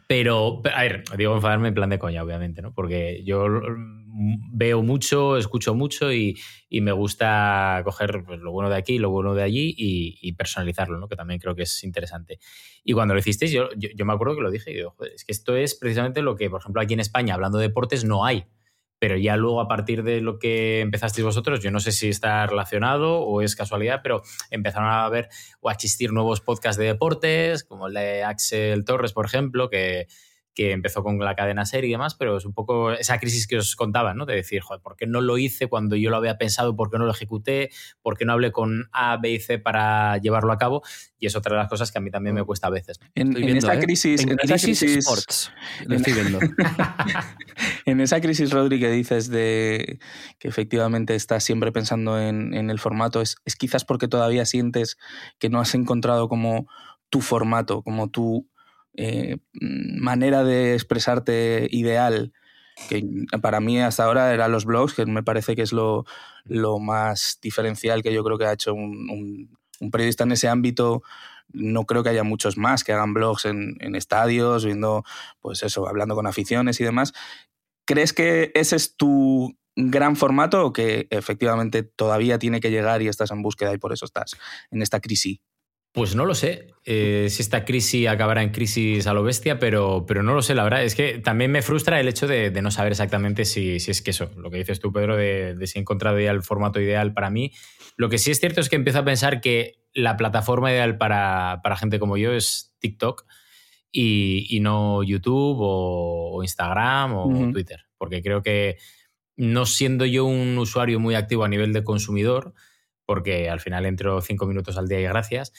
Pero, a ver, digo enfadarme en plan de coña, obviamente, ¿no? Porque yo veo mucho, escucho mucho y, me gusta coger pues, lo bueno de aquí, lo bueno de allí y, personalizarlo, ¿no? Que también creo que es interesante. Y cuando lo hicisteis, yo, yo, me acuerdo que lo dije y digo, es que esto es precisamente lo que, por ejemplo, aquí en España, hablando de deportes, no hay pero ya luego a partir de lo que empezasteis vosotros, yo no sé si está relacionado o es casualidad, pero empezaron a haber o a existir nuevos podcasts de deportes, como el de Axel Torres, por ejemplo, que, que empezó con la cadena serie y demás, pero es un poco esa crisis que os contaba, ¿no? De decir, joder, ¿por qué no lo hice cuando yo lo había pensado? ¿Por qué no lo ejecuté? ¿Por qué no hablé con A, B y C para llevarlo a cabo? Y es otra de las cosas que a mí también me cuesta a veces. En, esa ¿eh? crisis... En, crisis, sports. estoy viendo. en esa crisis, Rodri, que dices de que efectivamente estás siempre pensando en, el formato, es, es quizás porque todavía sientes que no has encontrado como tu formato, como tu eh, manera de expresarte ideal, que para mí hasta ahora eran los blogs, que me parece que es lo, más diferencial que yo creo que ha hecho un, periodista en ese ámbito. No creo que haya muchos más que hagan blogs en, estadios, viendo, pues eso, hablando con aficiones y demás. ¿Crees que ese es tu gran formato o que efectivamente todavía tiene que llegar y estás en búsqueda y por eso estás en esta crisis? Pues no lo sé eh, si esta crisis acabará en crisis a lo bestia, pero, pero no lo sé, la verdad. Es que también me frustra el hecho de, no saber exactamente si, si, es que eso, lo que dices tú, Pedro, de, si he encontrado ya el formato ideal para mí. Lo que sí es cierto es que empiezo a pensar que la plataforma ideal para, gente como yo es TikTok y, no YouTube o, Instagram o Twitter, porque creo que no siendo yo un usuario muy activo a nivel de consumidor, porque al final entro cinco minutos al día y gracias,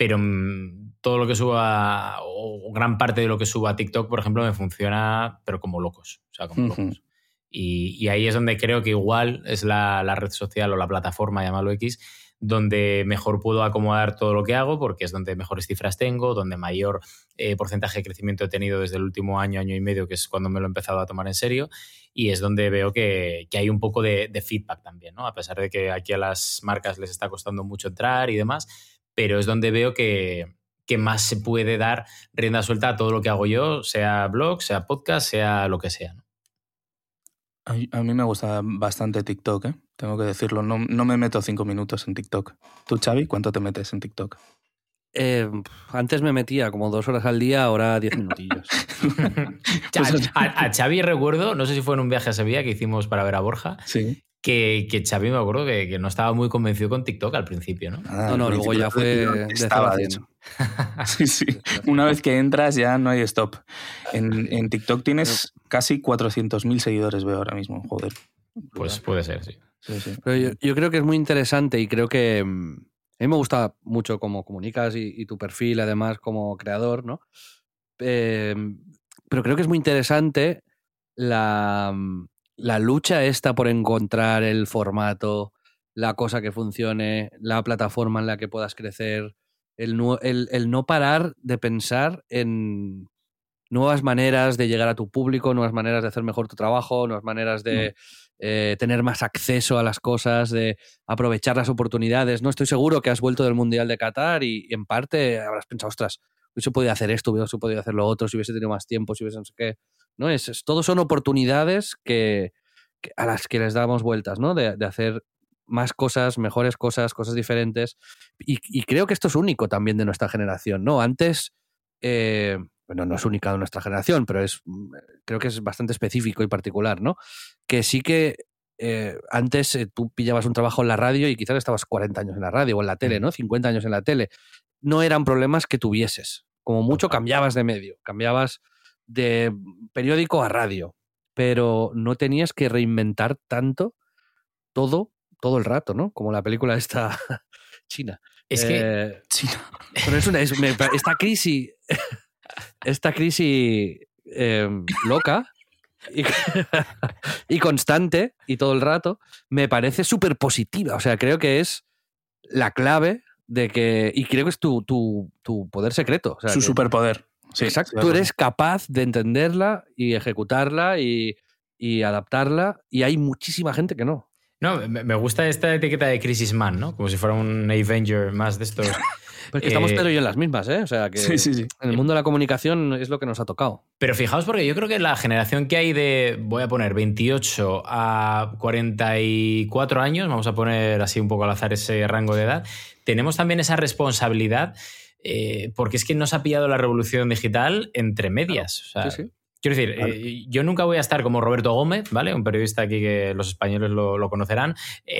pero mm, todo lo que suba, o gran parte de lo que suba a TikTok, por ejemplo, me funciona, pero como locos. O sea, como locos. Y, ahí es donde creo que igual es la, red social o la plataforma, llamarlo X, donde mejor puedo acomodar todo lo que hago, porque es donde mejores cifras tengo, donde mayor eh, porcentaje de crecimiento he tenido desde el último año, año y medio, que es cuando me lo he empezado a tomar en serio, y es donde veo que, hay un poco de, de, feedback también, ¿no? A pesar de que aquí a las marcas les está costando mucho entrar y demás, pero es donde veo que, más se puede dar rienda suelta a todo lo que hago yo, sea blog, sea podcast, sea lo que sea. A, mí me gusta bastante TikTok, ¿eh? tengo que decirlo. No, no, me meto cinco minutos en TikTok. ¿Tú, Xavi, cuánto te metes en TikTok? Eh, antes me metía como dos horas al día, ahora diez minutillos. Pues a, a, Xavi recuerdo, no sé si fue en un viaje a Sevilla que hicimos para ver a Borja, sí que, que Xavi me acuerdo que, no estaba muy convencido con TikTok al principio, ¿no? Ah, no, no, luego ya fue estaba de hecho. sí, sí. Una vez que entras ya no hay stop. En, TikTok tienes casi 400.000 seguidores, veo ahora mismo, joder. Pues puede ser, sí. sí, sí. Pero yo, creo que es muy interesante y creo que mm, A mí me gusta mucho cómo comunicas y, tu perfil, además, como creador, ¿no? Em, pero creo que es muy interesante la, la lucha esta por encontrar el formato, la cosa que funcione, la plataforma en la que puedas crecer, el no, parar de pensar en nuevas maneras de llegar a tu público, nuevas maneras de hacer mejor tu trabajo, nuevas maneras de mm. eh, tener más acceso a las cosas, de aprovechar las oportunidades. No estoy seguro que has vuelto del Mundial de Qatar y, en parte habrás pensado, ostras, hubiese podido hacer esto, hubiese podido hacer lo otro, si hubiese tenido más tiempo, si hubiese no sé qué. ¿No? Es, es todos son oportunidades que, a las que les damos vueltas, ¿no? De, hacer más cosas, mejores cosas, cosas diferentes. Y, creo que esto es único también de nuestra generación, ¿no? Antes, eh, bueno, no es única de nuestra generación, pero es mm, creo que es bastante específico y particular, ¿no? Que sí que eh, antes eh, tú pillabas un trabajo en la radio y quizás estabas 40 años en la radio o en la tele, ¿no? 50 años en la tele. No eran problemas que tuvieses. Como mucho cambiabas de medio, cambiabas de periódico a radio, pero no tenías que reinventar tanto todo, todo el rato, ¿no? Como la película esta china. Es que eh, Pero es una, esta crisis, esta crisis em, loca y, constante y todo el rato me parece súper positiva. O sea, creo que es la clave de que. Y creo que es tu, tu, tu poder secreto. Su superpoder. Exacto. Tú eres capaz de entenderla y ejecutarla y, adaptarla y hay muchísima gente que no. No, me gusta esta etiqueta de Crisis Man, ¿no? Como si fuera un Avenger más de estos. Pues que estamos pero eh, yo en las mismas, ¿eh? O sea, que en el mundo de la comunicación es lo que nos ha tocado. Pero fijaos, porque yo creo que la generación que hay de, voy a poner 28 a 44 años, vamos a poner así un poco al azar ese rango de edad, tenemos también esa responsabilidad eh, porque es que nos ha pillado la revolución digital entre medias. Quiero decir, eh, yo nunca voy a estar como Roberto Gómez, ¿vale? Un periodista aquí que los españoles lo, conocerán,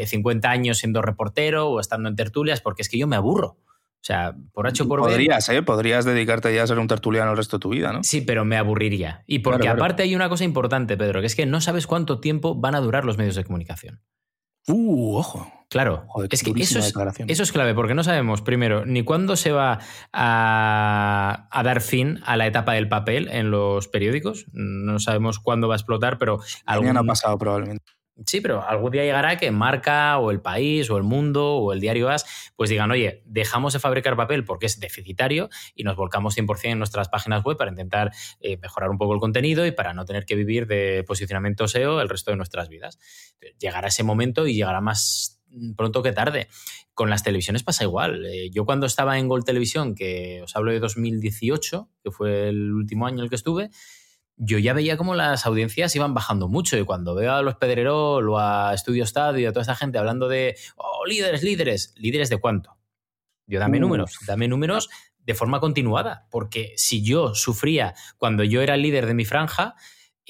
50 eh, años siendo reportero o estando en tertulias, porque es que yo me aburro. O sea, por H por Podrías, ¿eh? Podrías dedicarte ya a ser un tertuliano el resto de tu vida, ¿no? Sí, pero me aburriría. Y porque aparte hay una cosa importante, Pedro, que es que no sabes cuánto tiempo van a durar los medios de comunicación. Uh, ojo. Claro, es que eso es, clave, porque no sabemos, primero, ni cuándo se va a, dar fin a la etapa del papel en los periódicos. No sabemos cuándo va a explotar, pero. Algún... ha pasado probablemente. Sí, pero algún día llegará que Marca o El País o El Mundo o el diario As pues digan, oye, dejamos de fabricar papel porque es deficitario y nos volcamos 100% en nuestras páginas web para intentar eh, mejorar un poco el contenido y para no tener que vivir de posicionamiento SEO el resto de nuestras vidas. Llegará ese momento y llegará más pronto que tarde. Con las televisiones pasa igual. Eh, yo cuando estaba en Gol Televisión, que os hablo de 2018, que fue el último año en el que estuve, yo ya veía como las audiencias iban bajando mucho y cuando veo a los Pedrerol o a Estudio Estadio y a toda esa gente hablando de, oh, líderes, líderes, líderes de cuánto. Yo dame números, dame números de forma continuada, porque si yo sufría cuando yo era el líder de mi franja,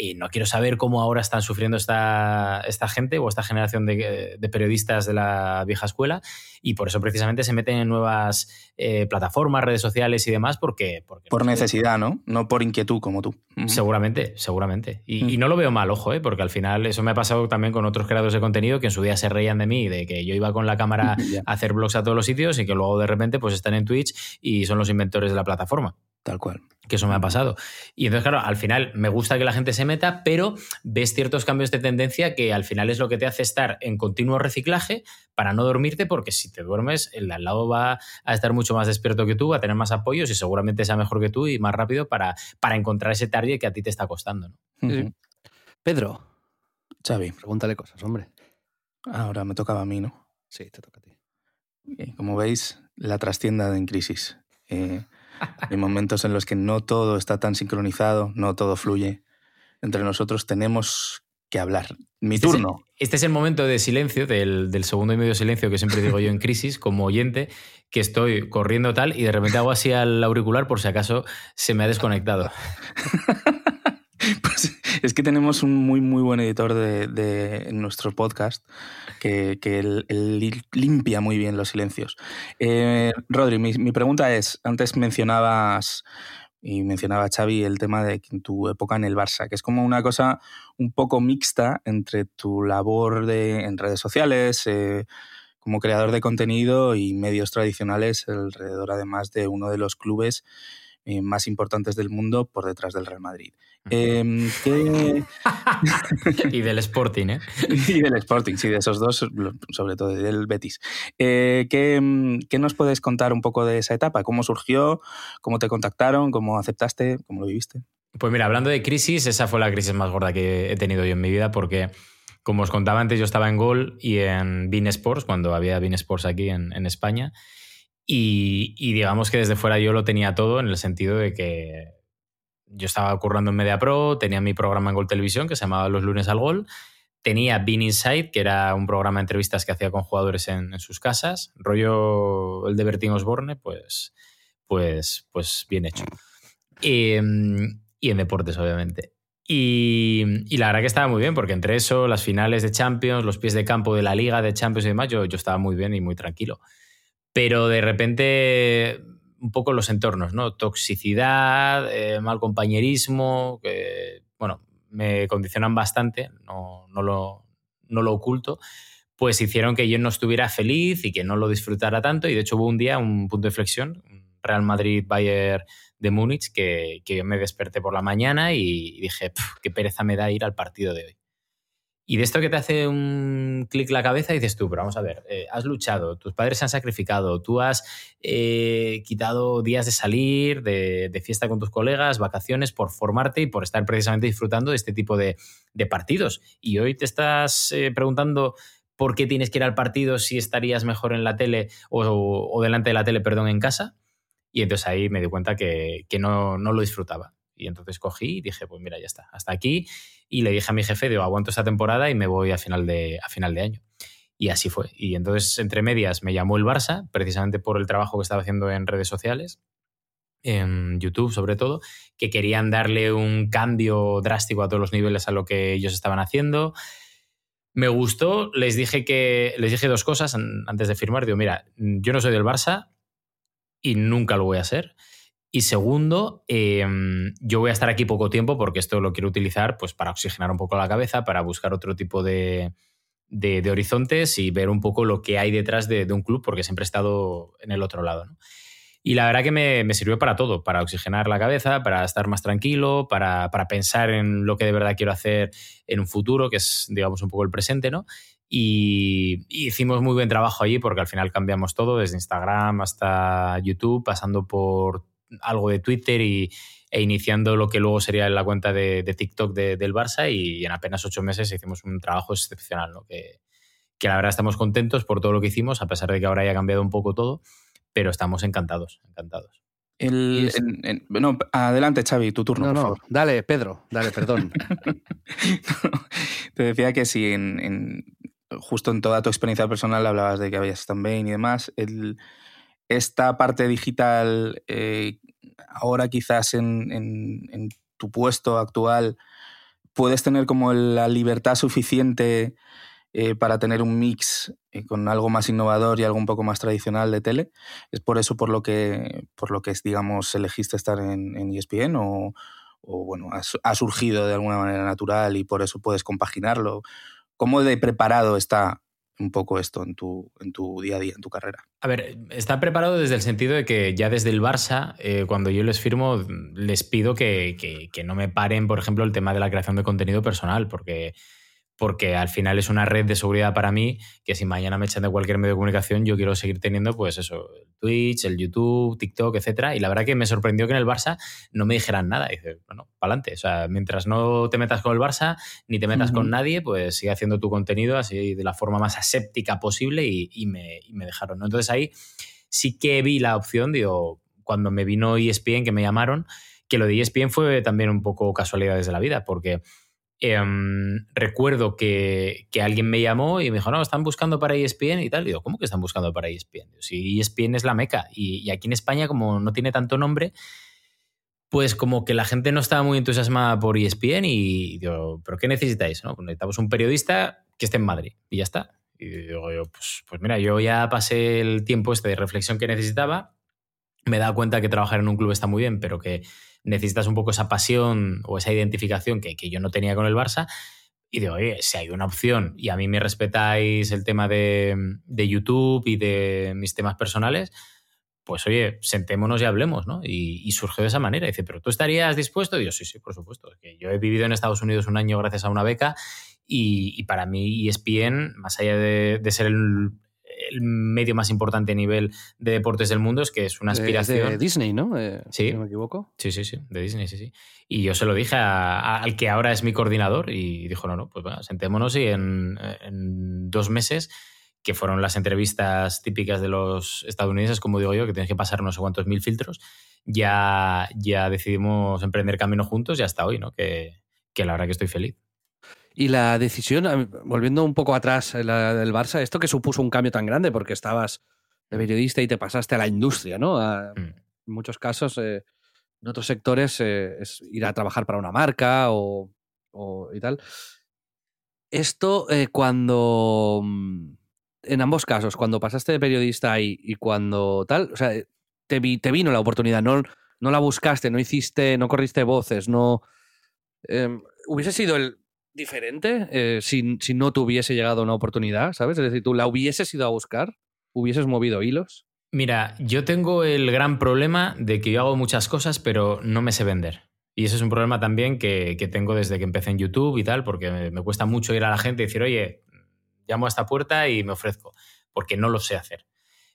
y no quiero saber cómo ahora están sufriendo esta, esta gente o esta generación de, periodistas de la vieja escuela y por eso precisamente se meten en nuevas eh, plataformas, redes sociales y demás porque... por necesidad, ¿no? No por inquietud como tú. Seguramente, seguramente. Y, no lo veo mal, ojo, ¿eh? porque al final eso me ha pasado también con otros creadores de contenido que en su día se reían de mí, de que yo iba con la cámara a hacer blogs a todos los sitios y que luego de repente pues están en Twitch y son los inventores de la plataforma. Tal cual. Que eso me ha pasado. Y entonces, claro, al final me gusta que la gente se meta, pero ves ciertos cambios de tendencia que al final es lo que te hace estar en continuo reciclaje para no dormirte, porque si te duermes, el de al lado va a estar mucho más despierto que tú, va a tener más apoyos y seguramente sea mejor que tú y más rápido para, para encontrar ese target que a ti te está costando. Pedro. Xavi. Pregúntale cosas, hombre. Ahora me tocaba a mí, ¿no? Sí, te toca a ti. Como veis, la trastienda en crisis. Eh, hay momentos en los que no todo está tan sincronizado, no todo fluye. Entre nosotros tenemos que hablar. Mi este turno. este es el momento de silencio, del, del, segundo y medio silencio que siempre digo yo en crisis, como oyente, que estoy corriendo tal y de repente hago así al auricular por si acaso se me ha desconectado. Pues es que tenemos un muy, muy buen editor de, nuestro podcast que, limpia muy bien los silencios. Eh, Rodri, mi, pregunta es, antes mencionabas y mencionaba Xavi el tema de tu época en el Barça, que es como una cosa un poco mixta entre tu labor de, en redes sociales, eh, como creador de contenido y medios tradicionales alrededor además de uno de los clubes eh, más importantes del mundo por detrás del Real Madrid. Em, y del Sporting, ¿eh? y del Sporting, sí, de esos dos, sobre todo del Betis. Eh, ¿qué, ¿qué, nos puedes contar un poco de esa etapa? ¿Cómo surgió? ¿Cómo te contactaron? ¿Cómo aceptaste? ¿Cómo lo viviste? Pues mira, hablando de crisis, esa fue la crisis más gorda que he tenido yo en mi vida porque como os contaba antes, yo estaba en Gol y en Bean Sports, cuando había Bean Sports aquí en, España. Y, digamos que desde fuera yo lo tenía todo en el sentido de que yo estaba currando en Media Pro, tenía mi programa en Gol Televisión que se llamaba Los lunes al Gol, tenía Bean Inside, que era un programa de entrevistas que hacía con jugadores en, sus casas, rollo el de Bertín Osborne, pues, pues, pues bien hecho. y en deportes, obviamente. Y, la verdad que estaba muy bien, porque entre eso, las finales de Champions, los pies de campo de la Liga de Champions y demás, yo, yo estaba muy bien y muy tranquilo. Pero de repente, un poco los entornos, ¿no? Toxicidad, eh, mal compañerismo, que, bueno, me condicionan bastante, no, no, lo, no lo oculto, pues hicieron que yo no estuviera feliz y que no lo disfrutara tanto. Y de hecho hubo un día, un punto de flexión, Real Madrid-Bayern de Múnich que, que, yo me desperté por la mañana y dije, qué pereza me da ir al partido de hoy. Y de esto que te hace un clic la cabeza dices tú, pero vamos a ver, eh, has luchado, tus padres se han sacrificado, tú has eh, quitado días de salir, de, fiesta con tus colegas, vacaciones por formarte y por estar precisamente disfrutando de este tipo de, partidos. Y hoy te estás eh, preguntando por qué tienes que ir al partido si estarías mejor en la tele o, delante de la tele, perdón, en casa. Y entonces ahí me di cuenta que, no, lo disfrutaba. Y entonces cogí y dije, pues mira, ya está, hasta aquí. Y le dije a mi jefe, digo, aguanto esta temporada y me voy a final de, a final de año. Y así fue. Y entonces, entre medias, me llamó el Barça, precisamente por el trabajo que estaba haciendo en redes sociales, en YouTube sobre todo, que querían darle un cambio drástico a todos los niveles a lo que ellos estaban haciendo. Me gustó, les dije que les dije dos cosas antes de firmar. Digo, mira, yo no soy del Barça, y nunca lo voy a hacer. Y segundo, em, yo voy a estar aquí poco tiempo porque esto lo quiero utilizar pues, para oxigenar un poco la cabeza, para buscar otro tipo de, de, horizontes y ver un poco lo que hay detrás de, un club, porque siempre he estado en el otro lado. Y la verdad que me, me, sirvió para todo, para oxigenar la cabeza, para estar más tranquilo, para, para, pensar en lo que de verdad quiero hacer en un futuro, que es, digamos, un poco el presente, ¿no? Y, hicimos muy buen trabajo allí porque al final cambiamos todo, desde Instagram hasta YouTube, pasando por algo de Twitter y, e iniciando lo que luego sería la cuenta de, TikTok del Barça y en apenas ocho meses hicimos un trabajo excepcional, ¿no? que, que la verdad estamos contentos por todo lo que hicimos, a pesar de que ahora haya cambiado un poco todo, pero estamos encantados, encantados. bueno, adelante, Xavi, tu turno. No, no, dale, Pedro, dale, perdón. Te decía que si en, justo en toda tu experiencia personal hablabas de que habías Bain y demás. El, esta parte digital, eh, ahora quizás en, tu puesto actual, puedes tener como la libertad suficiente eh, para tener un mix eh, con algo más innovador y algo un poco más tradicional de tele. ¿Es por eso por lo que, por lo que digamos, elegiste estar en, ESPN o, o bueno, ha surgido de alguna manera natural y por eso puedes compaginarlo? ¿Cómo de preparado está un poco esto en tu, en tu día a día, en tu carrera? A ver, está preparado desde el sentido de que ya desde el Barça, eh, cuando yo les firmo, les pido que, que, no me paren, por ejemplo, el tema de la creación de contenido personal, porque porque al final es una red de seguridad para mí que si mañana me echan de cualquier medio de comunicación, yo quiero seguir teniendo, pues eso, el Twitch, el YouTube, TikTok, etcétera. Y la verdad que me sorprendió que en el Barça no me dijeran nada. Y dice, bueno, para adelante. O sea, mientras no te metas con el Barça ni te metas con nadie, pues sigue haciendo tu contenido así de la forma más aséptica posible y, me, y me, dejaron. ¿no? Entonces ahí sí que vi la opción, digo, cuando me vino ESPN, que me llamaron, que lo de ESPN fue también un poco casualidades de la vida, porque Em, recuerdo que, alguien me llamó y me dijo, no, están buscando para ESPN y tal. Y digo, ¿cómo que están buscando para ESPN? Si ESPN es la meca y, aquí en España, como no tiene tanto nombre, pues como que la gente no estaba muy entusiasmada por ESPN y digo, ¿pero qué necesitáis? No? Pues necesitamos un periodista que esté en Madrid y ya está. Y digo pues, pues mira, yo ya pasé el tiempo este de reflexión que necesitaba, me he dado cuenta que trabajar en un club está muy bien, pero que necesitas un poco esa pasión o esa identificación que, yo no tenía con el Barça. y digo, oye, si hay una opción y a mí me respetáis el tema de, de YouTube y de mis temas personales, pues oye, sentémonos y hablemos, ¿no? Y, surgió de esa manera. dice, ¿pero tú estarías dispuesto? Y yo, sí, sí, por supuesto. Que yo he vivido en Estados Unidos un año gracias a una beca y, para mí ESPN, más allá de, ser el, medio más importante a nivel de deportes del mundo, es que es una aspiración. De, Disney, ¿no? Eh, sí. Si no me equivoco. Sí, sí, sí, de Disney, sí, sí. Y yo se lo dije al que ahora es mi coordinador y dijo, no, no, pues bueno, sentémonos y en, en dos meses que fueron las entrevistas típicas de los estadounidenses, como digo yo, que tienes que pasar no sé cuántos mil filtros, ya, ya decidimos emprender camino juntos y hasta hoy, ¿no? Que, que la verdad que estoy feliz. Y la decisión, volviendo un poco atrás la del Barça, esto que supuso un cambio tan grande porque estabas de periodista y te pasaste a la industria, ¿no? Mm. En muchos casos, eh, en otros sectores, eh, es ir a trabajar para una marca o, y tal. Esto eh, cuando mm, en ambos casos, cuando pasaste de periodista y, y cuando tal, o sea, te, te, vino la oportunidad, no, no la buscaste, no hiciste, no corriste voces, no. Em, ¿Hubiese sido el diferente eh, si, si, no te hubiese llegado una oportunidad, ¿sabes? Es decir, tú la hubieses ido a buscar, hubieses movido hilos. Mira, yo tengo el gran problema de que yo hago muchas cosas, pero no me sé vender. Y eso es un problema también que, que tengo desde que empecé en YouTube y tal, porque me, cuesta mucho ir a la gente y decir, oye, llamo a esta puerta y me ofrezco, porque no lo sé hacer.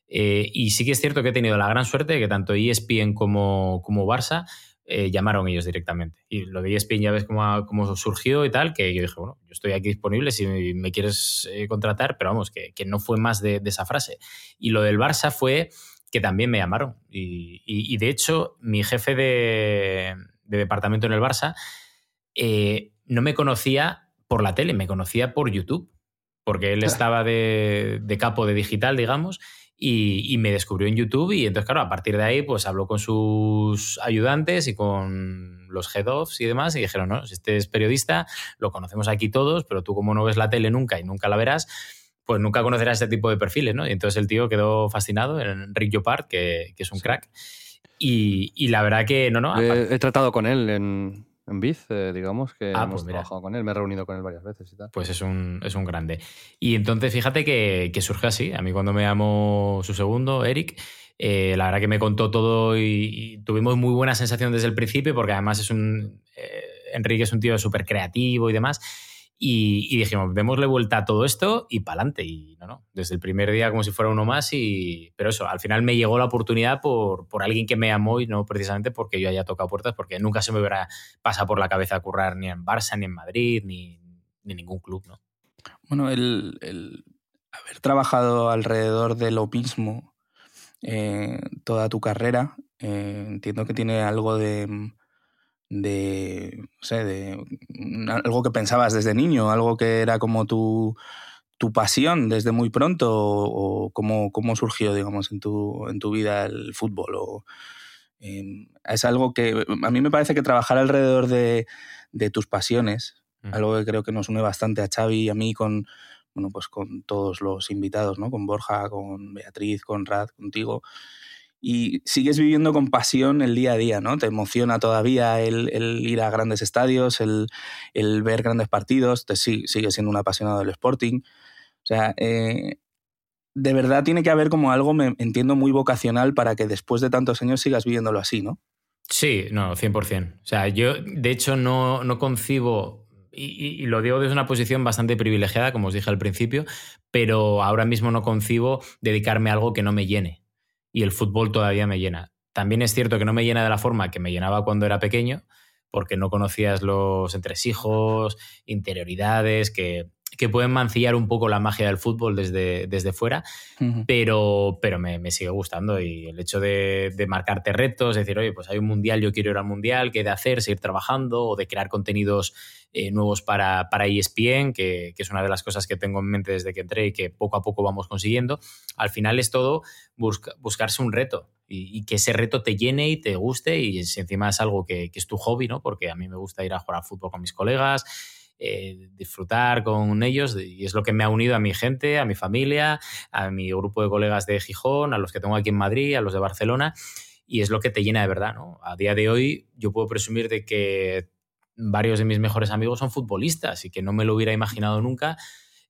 Eh, y sí que es cierto que he tenido la gran suerte de que tanto ESPN como, como Barça eh, llamaron ellos directamente. Y lo de ESPN ya ves cómo, cómo, surgió y tal, que yo dije, bueno, yo estoy aquí disponible si me quieres eh, contratar, pero vamos, que, que, no fue más de, de, esa frase. Y lo del Barça fue que también me llamaron. Y, y, de hecho, mi jefe de, de, departamento en el Barça no me conocía por la tele, me conocía por YouTube porque él estaba de, capo de digital, digamos, y, me descubrió en YouTube y entonces, claro, a partir de ahí, pues habló con sus ayudantes y con los head offs y demás y dijeron, no, este es periodista, lo conocemos aquí todos, pero tú como no ves la tele nunca y nunca la verás, pues nunca conocerás este tipo de perfiles, ¿no? Y entonces el tío quedó fascinado en Rick Jopard, que, que es un crack. Y, la verdad que, no, no. he tratado con él en, en Biz, eh, digamos, que ah, hemos pues trabajado con él, me he reunido con él varias veces y tal. Pues es un, es un grande. Y entonces fíjate que, que surge así. A mí cuando me llamó su segundo, Eric, eh, la verdad que me contó todo y, tuvimos muy buena sensación desde el principio porque además es un... Eh, Enrique es un tío súper creativo y demás. Y, dijimos, démosle vuelta a todo esto y para adelante. Y no, no, desde el primer día como si fuera uno más. Y, pero eso, al final me llegó la oportunidad por, por alguien que me amó y no precisamente porque yo haya tocado puertas, porque nunca se me hubiera pasado por la cabeza currar ni en Barça, ni en Madrid, ni, ni ningún club, ¿no? Bueno, el, el, haber trabajado alrededor de lo mismo eh, toda tu carrera, eh, entiendo que tiene algo de de, no sé, de algo que pensabas desde niño, algo que era como tu, tu pasión desde muy pronto o, cómo, cómo, surgió, digamos, en tu, en tu vida el fútbol? O, em, es algo que a mí me parece que trabajar alrededor de, de tus pasiones, algo que creo que nos une bastante a Xavi y a mí con, bueno, pues con todos los invitados, ¿no? Con Borja, con Beatriz, con Rad, contigo y sigues viviendo con pasión el día a día, ¿no? Te emociona todavía el, ir a grandes estadios, el, ver grandes partidos, te sigue, siendo un apasionado del Sporting. O sea, eh, de verdad tiene que haber como algo, me entiendo, muy vocacional para que después de tantos años sigas viviéndolo así, ¿no? Sí, no, 100%. O sea, yo de hecho no, no concibo y, y, lo digo desde una posición bastante privilegiada, como os dije al principio, pero ahora mismo no concibo dedicarme a algo que no me llene y el fútbol todavía me llena. También es cierto que no me llena de la forma que me llenaba cuando era pequeño, porque no conocías los entresijos, interioridades, que, que pueden mancillar un poco la magia del fútbol desde, desde fuera, pero, pero me, sigue gustando y el hecho de, de, marcarte retos, decir, oye, pues hay un mundial, yo quiero ir al mundial, ¿qué de hacer? Seguir trabajando o de crear contenidos eh, nuevos para, para ESPN, que, que, es una de las cosas que tengo en mente desde que entré y que poco a poco vamos consiguiendo. Al final es todo buscarse un reto y, que ese reto te llene y te guste y si encima es algo que, que, es tu hobby, ¿no? Porque a mí me gusta ir a jugar al fútbol con mis colegas, eh, disfrutar con ellos y es lo que me ha unido a mi gente, a mi familia, a mi grupo de colegas de Gijón, a los que tengo aquí en Madrid, a los de Barcelona y es lo que te llena de verdad, ¿no? A día de hoy yo puedo presumir de que varios de mis mejores amigos son futbolistas y que no me lo hubiera imaginado nunca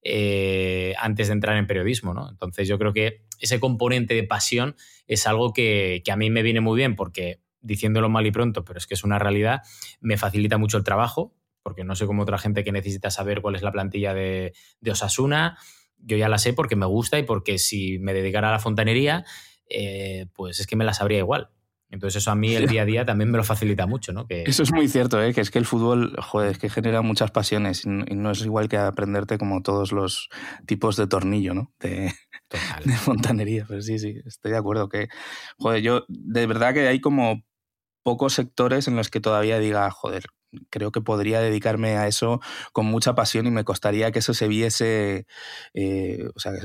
eh, antes de entrar en periodismo, ¿no? Entonces yo creo que ese componente de pasión es algo que, a mí me viene muy bien porque, diciéndolo mal y pronto, pero es que es una realidad, me facilita mucho el trabajo, porque no sé como otra gente que necesita saber cuál es la plantilla de, Osasuna, yo ya la sé porque me gusta y porque si me dedicara a la fontanería, eh, pues es que me la sabría igual. Entonces eso a mí el día a día también me lo facilita mucho, ¿no? Que... Eso es muy cierto, ¿eh? que es que el fútbol, joder, es que genera muchas pasiones y no es igual que aprenderte como todos los tipos de tornillo, ¿no? De, de fontanería. Pero sí, sí, estoy de acuerdo que, joder, yo de verdad que hay como pocos sectores en los que todavía diga, joder, creo que podría dedicarme a eso con mucha pasión y me costaría que eso se viese, eh, o sea, que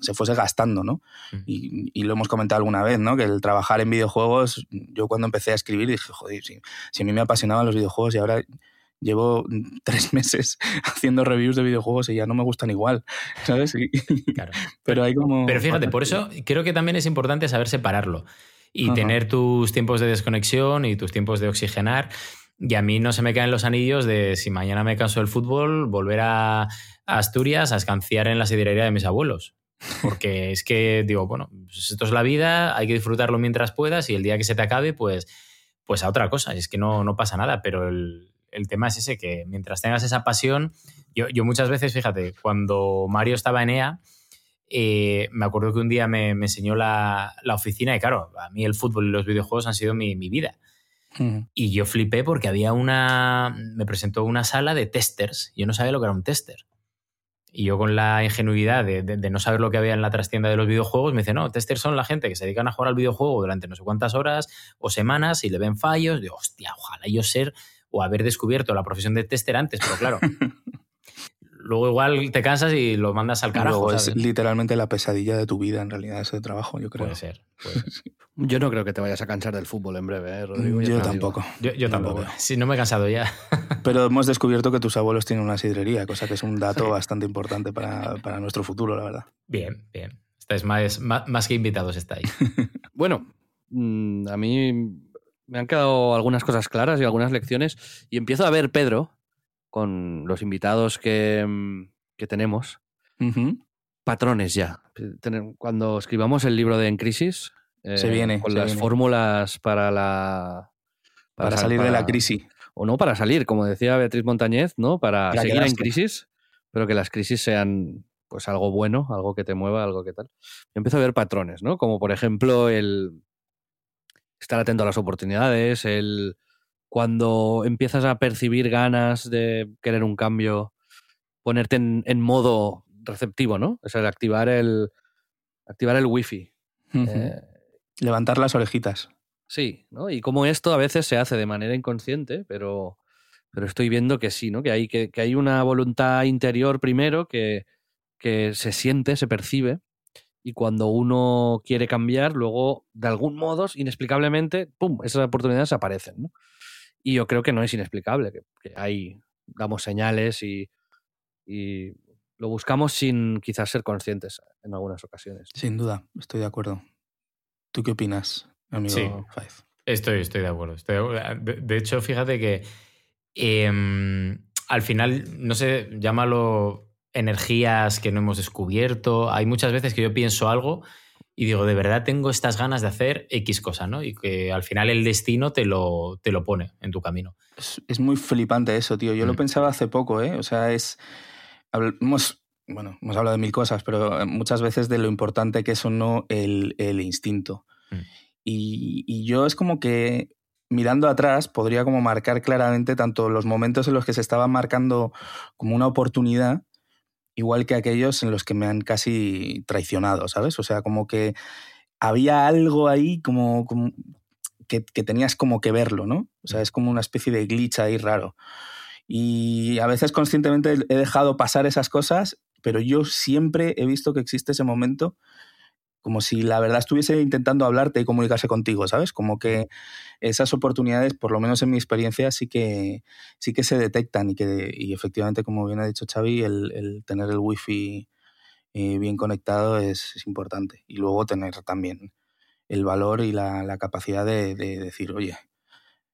se, fuese gastando, ¿no? Mm. Y, lo hemos comentado alguna vez, ¿no? Que el trabajar en videojuegos, yo cuando empecé a escribir dije, joder, si, si a mí me apasionaban los videojuegos y ahora llevo tres meses haciendo reviews de videojuegos y ya no me gustan igual, ¿sabes? claro. Pero hay como... Pero fíjate, por eso creo que también es importante saber separarlo y tener tus tiempos de desconexión y tus tiempos de oxigenar y a mí no se me caen los anillos de si mañana me canso del fútbol, volver a Asturias a escanciar en la sidrería de mis abuelos. Porque es que digo, bueno, pues esto es la vida, hay que disfrutarlo mientras puedas y el día que se te acabe, pues, pues a otra cosa. Es que no, no pasa nada, pero el, tema es ese, que mientras tengas esa pasión, yo, yo muchas veces, fíjate, cuando Mario estaba en EA, eh, me acuerdo que un día me, enseñó la, oficina y claro, a mí el fútbol y los videojuegos han sido mi, mi vida. Y yo flipé porque había una. Me presentó una sala de testers. Yo no sabía lo que era un tester. Y yo, con la ingenuidad de, no saber lo que había en la trastienda de los videojuegos, me dice: No, testers son la gente que se dedican a jugar al videojuego durante no sé cuántas horas o semanas y le ven fallos. Digo, hostia, ojalá yo ser o haber descubierto la profesión de tester antes, pero claro. luego igual te cansas y lo mandas al carajo. es literalmente la pesadilla de tu vida, en realidad, ese trabajo, yo creo. Puede ser. Yo no creo que te vayas a cansar del fútbol en breve, ¿eh, Rodrigo. Yo, tampoco. Yo, tampoco. Si no me he cansado ya. Pero hemos descubierto que tus abuelos tienen una sidrería, cosa que es un dato bastante importante para, nuestro futuro, la verdad. Bien, bien. Estáis más, más, que invitados, estáis. bueno, mm, a mí me han quedado algunas cosas claras y algunas lecciones. Y empiezo a ver, Pedro, con los invitados que, mm, tenemos, patrones ya. Cuando escribamos el libro de En Crisis, se viene, eh, con las fórmulas para la... Para, salir de la crisis. O no para salir, como decía Beatriz Montañez, ¿no? Para, seguir en crisis, pero que las crisis sean pues algo bueno, algo que te mueva, algo que tal. empiezo a ver patrones, ¿no? Como por ejemplo el estar atento a las oportunidades, el cuando empiezas a percibir ganas de querer un cambio, ponerte en, modo receptivo, ¿no? Es el activar el, activar el wifi. Eh, Levantar las orejitas. Sí, ¿no? Y como esto a veces se hace de manera inconsciente, pero, pero estoy viendo que sí, ¿no? Que hay, que, hay una voluntad interior primero que, que se siente, se percibe, y cuando uno quiere cambiar, luego, de algún modo, inexplicablemente, ¡pum!, esas oportunidades aparecen, ¿no? Y yo creo que no es inexplicable, que, ahí damos señales y, lo buscamos sin quizás ser conscientes en algunas ocasiones. Sin duda, estoy de acuerdo. ¿Tú qué opinas, amigo sí, Estoy, estoy de acuerdo. de, hecho, fíjate que em, al final, no sé, llámalo energías que no hemos descubierto. Hay muchas veces que yo pienso algo y digo, de verdad tengo estas ganas de hacer X cosa, ¿no? Y que al final el destino te lo, te lo pone en tu camino. Es, muy flipante eso, tío. Yo lo mm. pensaba hace poco, ¿eh? O sea, es... Hemos, bueno, hemos hablado de mil cosas, pero muchas veces de lo importante que es o no el, instinto. Mm. Y, y yo es como que mirando atrás podría como marcar claramente tanto los momentos en los que se estaba marcando como una oportunidad igual que aquellos en los que me han casi traicionado, ¿sabes? O sea, como que había algo ahí como, que, tenías como que verlo, ¿no? O sea, es como una especie de glitch ahí raro. Y a veces conscientemente he dejado pasar esas cosas, pero yo siempre he visto que existe ese momento como si la verdad estuviese intentando hablarte y comunicarse contigo, ¿sabes? Como que esas oportunidades, por lo menos en mi experiencia, sí que, sí que se detectan y que y efectivamente, como bien ha dicho Xavi, el, tener el wifi eh, bien conectado es, importante. Y luego tener también el valor y la, capacidad de, decir, oye,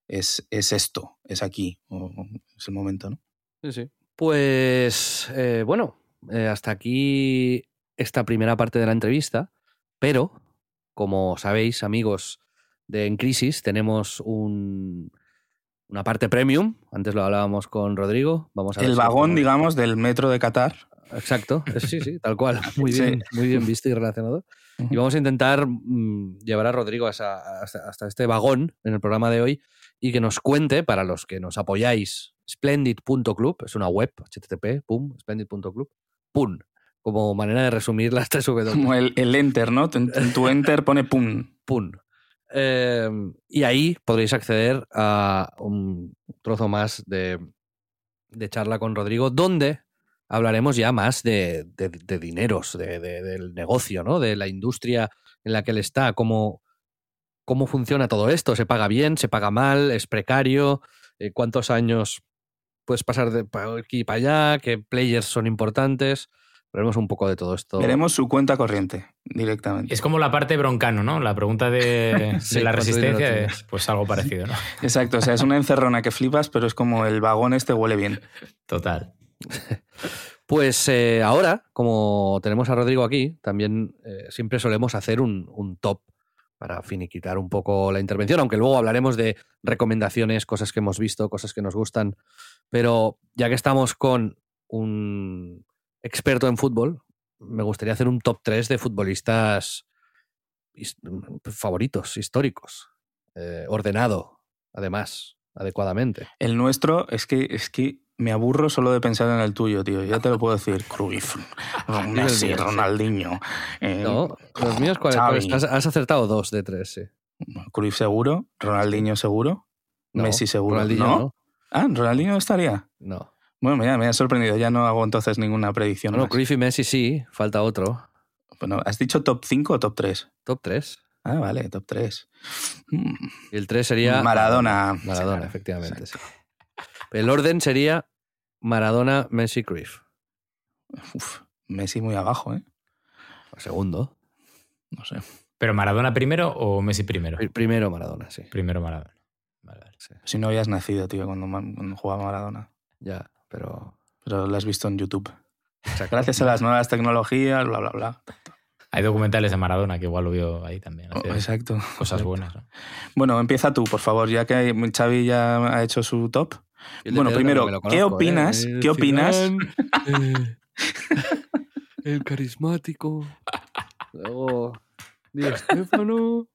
es, es esto, es aquí, o es el momento, ¿no? Sí, sí. Pues eh, bueno, eh, hasta aquí esta primera parte de la entrevista, pero como sabéis, amigos de En Crisis, tenemos un, una parte premium. Antes lo hablábamos con Rodrigo. Vamos a El vagón, digamos, del metro de Qatar. Exacto, sí, sí, tal cual. Muy Sí. bien, muy bien visto y relacionado. Y vamos a intentar mm, llevar a Rodrigo hasta, hasta este vagón en el programa de hoy y que nos cuente, para los que nos apoyáis, splendid.club, es una web, http, pum, splendid.club, pum, como manera de resumir las tres W. Como el, el enter, ¿no? En, en tu enter pone pum. Pun. Eh, y ahí podréis acceder a un trozo más de, de charla con Rodrigo, donde hablaremos ya más de, de- de dineros, de- de- del negocio, ¿no? De la industria en la que él está, cómo, cómo funciona todo esto. ¿Se paga bien? ¿Se paga mal? ¿Es precario? Eh, ¿Cuántos años puedes pasar de aquí para allá? ¿Qué players son importantes? Veremos un poco de todo esto. Veremos su cuenta corriente directamente. Es como la parte broncano, ¿no? La pregunta de, Sí, de la ¿cuánto dinero resistencia es pues algo parecido, ¿no? Exacto, o sea, es una encerrona que flipas, pero es como el vagón este huele bien. Total. Pues eh, ahora, como tenemos a Rodrigo aquí, también eh, siempre solemos hacer un, un top para finiquitar un poco la intervención, aunque luego hablaremos de recomendaciones, cosas que hemos visto, cosas que nos gustan. Pero ya que estamos con un experto en fútbol, me gustaría hacer un top 3 de futbolistas favoritos, históricos, eh, ordenado, además, adecuadamente. El nuestro es que, es que me aburro solo de pensar en el tuyo, tío. Ya te lo puedo decir. Cruyff, Messi. Ronaldinho. eh, No, los míos, ¿cuáles? Cuáles? Has, has acertado dos de tres, sí. Cruyff seguro, Ronaldinho seguro, No, Messi seguro. Ronaldinho ¿No? no. Ah, Ronaldinho estaría. No. Bueno, mira, me ha sorprendido. Ya no hago entonces ninguna predicción. Bueno, más. Cruyff y Messi sí, falta otro. Bueno, ¿has dicho top 5 o top 3? Top 3. Ah, vale, top 3. Y el 3 sería. Maradona. Maradona, efectivamente. sí. El orden sería Maradona, Messi, Cruyff. Uf, Messi muy abajo, ¿eh? Segundo. No sé. ¿Pero Maradona primero o Messi primero? Pri- Primero Maradona, sí. Primero Maradona. Vale, vale. sí. Si no habías nacido, tío, cuando jugaba Maradona. Ya, pero. Pero lo has visto en YouTube. exacto. Gracias a las nuevas tecnologías, bla, bla, bla. Hay documentales de Maradona que igual lo vio ahí también. Oh, exacto. cosas Exacto. buenas. ¿no? Bueno, empieza tú, por favor, ya que Xavi ya ha hecho su top. Bueno, primero, lo ¿qué ¿eh? opinas? El ¿Qué opinas? Eh, el carismático. Luego. Di Stéfano.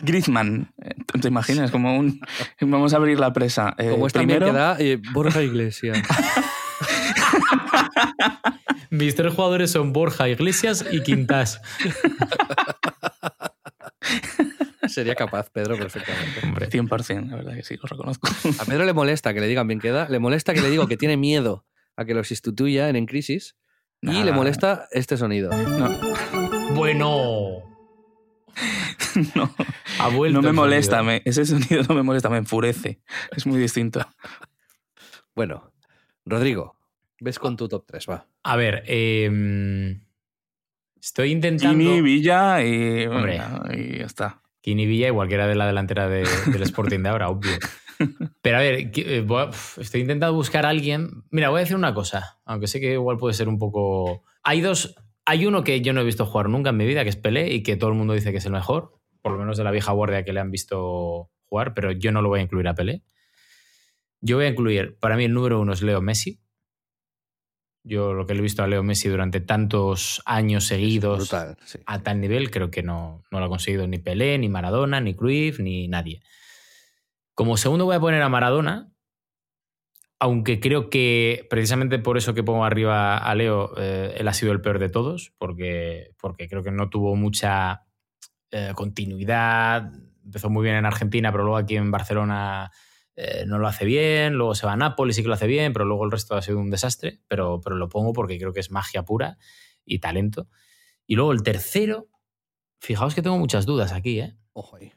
Griezmann, eh, ¿te imaginas? Como un... Vamos a abrir la presa. Eh, Como es también primero, queda eh, Borja Iglesias. Mis tres jugadores son Borja, Iglesias y Quintas. Sería capaz, Pedro, perfectamente. Hombre, 100%, la verdad que sí, lo reconozco. A Pedro le molesta que le digan bien queda, le molesta que le digo que tiene miedo a que lo sustituya en En Crisis y le molesta este sonido. No, bueno. no, Ha vuelto no me molesta, sonido. me- ese sonido no me molesta, me enfurece. Es muy distinto. Bueno, Rodrigo, ves con tu top 3, va. A ver, eh, estoy intentando. Gini, Villa y, Hombre. bueno, y ya está. Kini Villa y cualquiera de la delantera de- del Sporting de ahora, obvio. Pero a ver, que- eh, voy a- uf, estoy intentando buscar a alguien. Mira, voy a decir una cosa, aunque sé que igual puede ser un poco. Hay dos. Hay uno que yo no he visto jugar nunca en mi vida, que es Pelé, y que todo el mundo dice que es el mejor, por lo menos de la vieja guardia que le han visto jugar, pero yo no lo voy a incluir a Pelé. Yo voy a incluir, para mí el número uno es Leo Messi. Yo lo que le he visto a Leo Messi durante tantos años seguidos Brutal, sí. a tal nivel creo que no, no lo ha conseguido ni Pelé, ni Maradona, ni Cruyff, ni nadie. Como segundo voy a poner a Maradona, aunque creo que precisamente por eso que pongo arriba a Leo, eh, él ha sido el peor de todos, porque, porque creo que no tuvo mucha eh, continuidad, empezó muy bien en Argentina, pero luego aquí en Barcelona eh, no lo hace bien, luego se va a Nápoles y que lo hace bien, pero luego el resto ha sido un desastre, pero, pero lo pongo porque creo que es magia pura y talento. Y luego el tercero, fijaos que tengo muchas dudas aquí, ¿eh? Ojo ahí.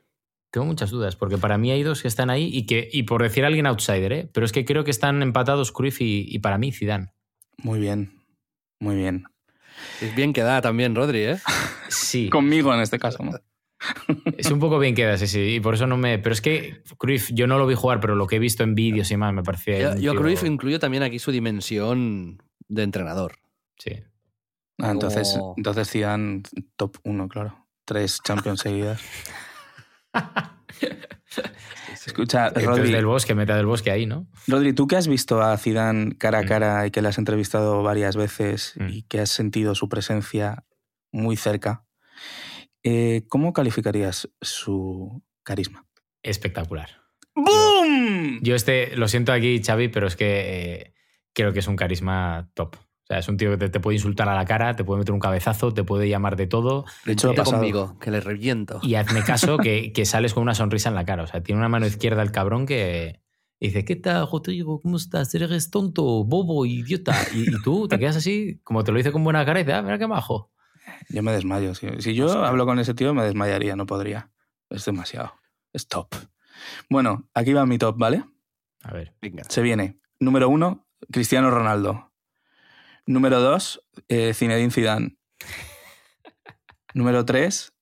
Tengo muchas dudas, porque para mí hay dos que están ahí y que, y por decir alguien outsider, ¿eh? Pero es que creo que están empatados Cruyff y, y para mí Zidane. Muy bien, muy bien. Es bien que da también, Rodri, ¿eh? Sí. Conmigo en este caso, ¿no? Es un poco bien queda, sí, sí. Y por eso no me. Pero es que Cruyff, yo no lo vi jugar, pero lo que he visto en vídeos y más me parecía. Yo, yo Cruyff incluyo también aquí su dimensión de entrenador. Sí. Ah, entonces, Como- entonces Zidane top 1, claro. Tres Champions seguidas. Escucha, Rodri, del bosque, meta del bosque ahí, ¿no? Rodri, tú que has visto a Zidane cara a Mm. cara y que le has entrevistado varias veces Mm. y que has sentido su presencia muy cerca, eh, ¿cómo calificarías su carisma? Espectacular. ¡Boom! Yo este, lo siento aquí, Xavi, pero es que eh, creo que es un carisma top. O sea, es un tío que te, te puede insultar a la cara, te puede meter un cabezazo, te puede llamar de todo. De hecho, pasado. conmigo, que le reviento. Y hazme caso que, que sales con una sonrisa en la cara. O sea, tiene una mano izquierda el cabrón que dice, ¿qué tal, Rodrigo? ¿Cómo estás? Eres tonto, bobo, idiota. Y, y tú te quedas así, como te lo dice con buena cara y dices, ah, mira qué majo. Yo me desmayo. Si, si yo hablo con ese tío, me desmayaría, no podría. Es demasiado. Es top. Bueno, aquí va mi top, ¿vale? A ver. Venga. Se viene. Número uno, Cristiano Ronaldo. Número dos, eh, Zinedine Zidane. Número tres,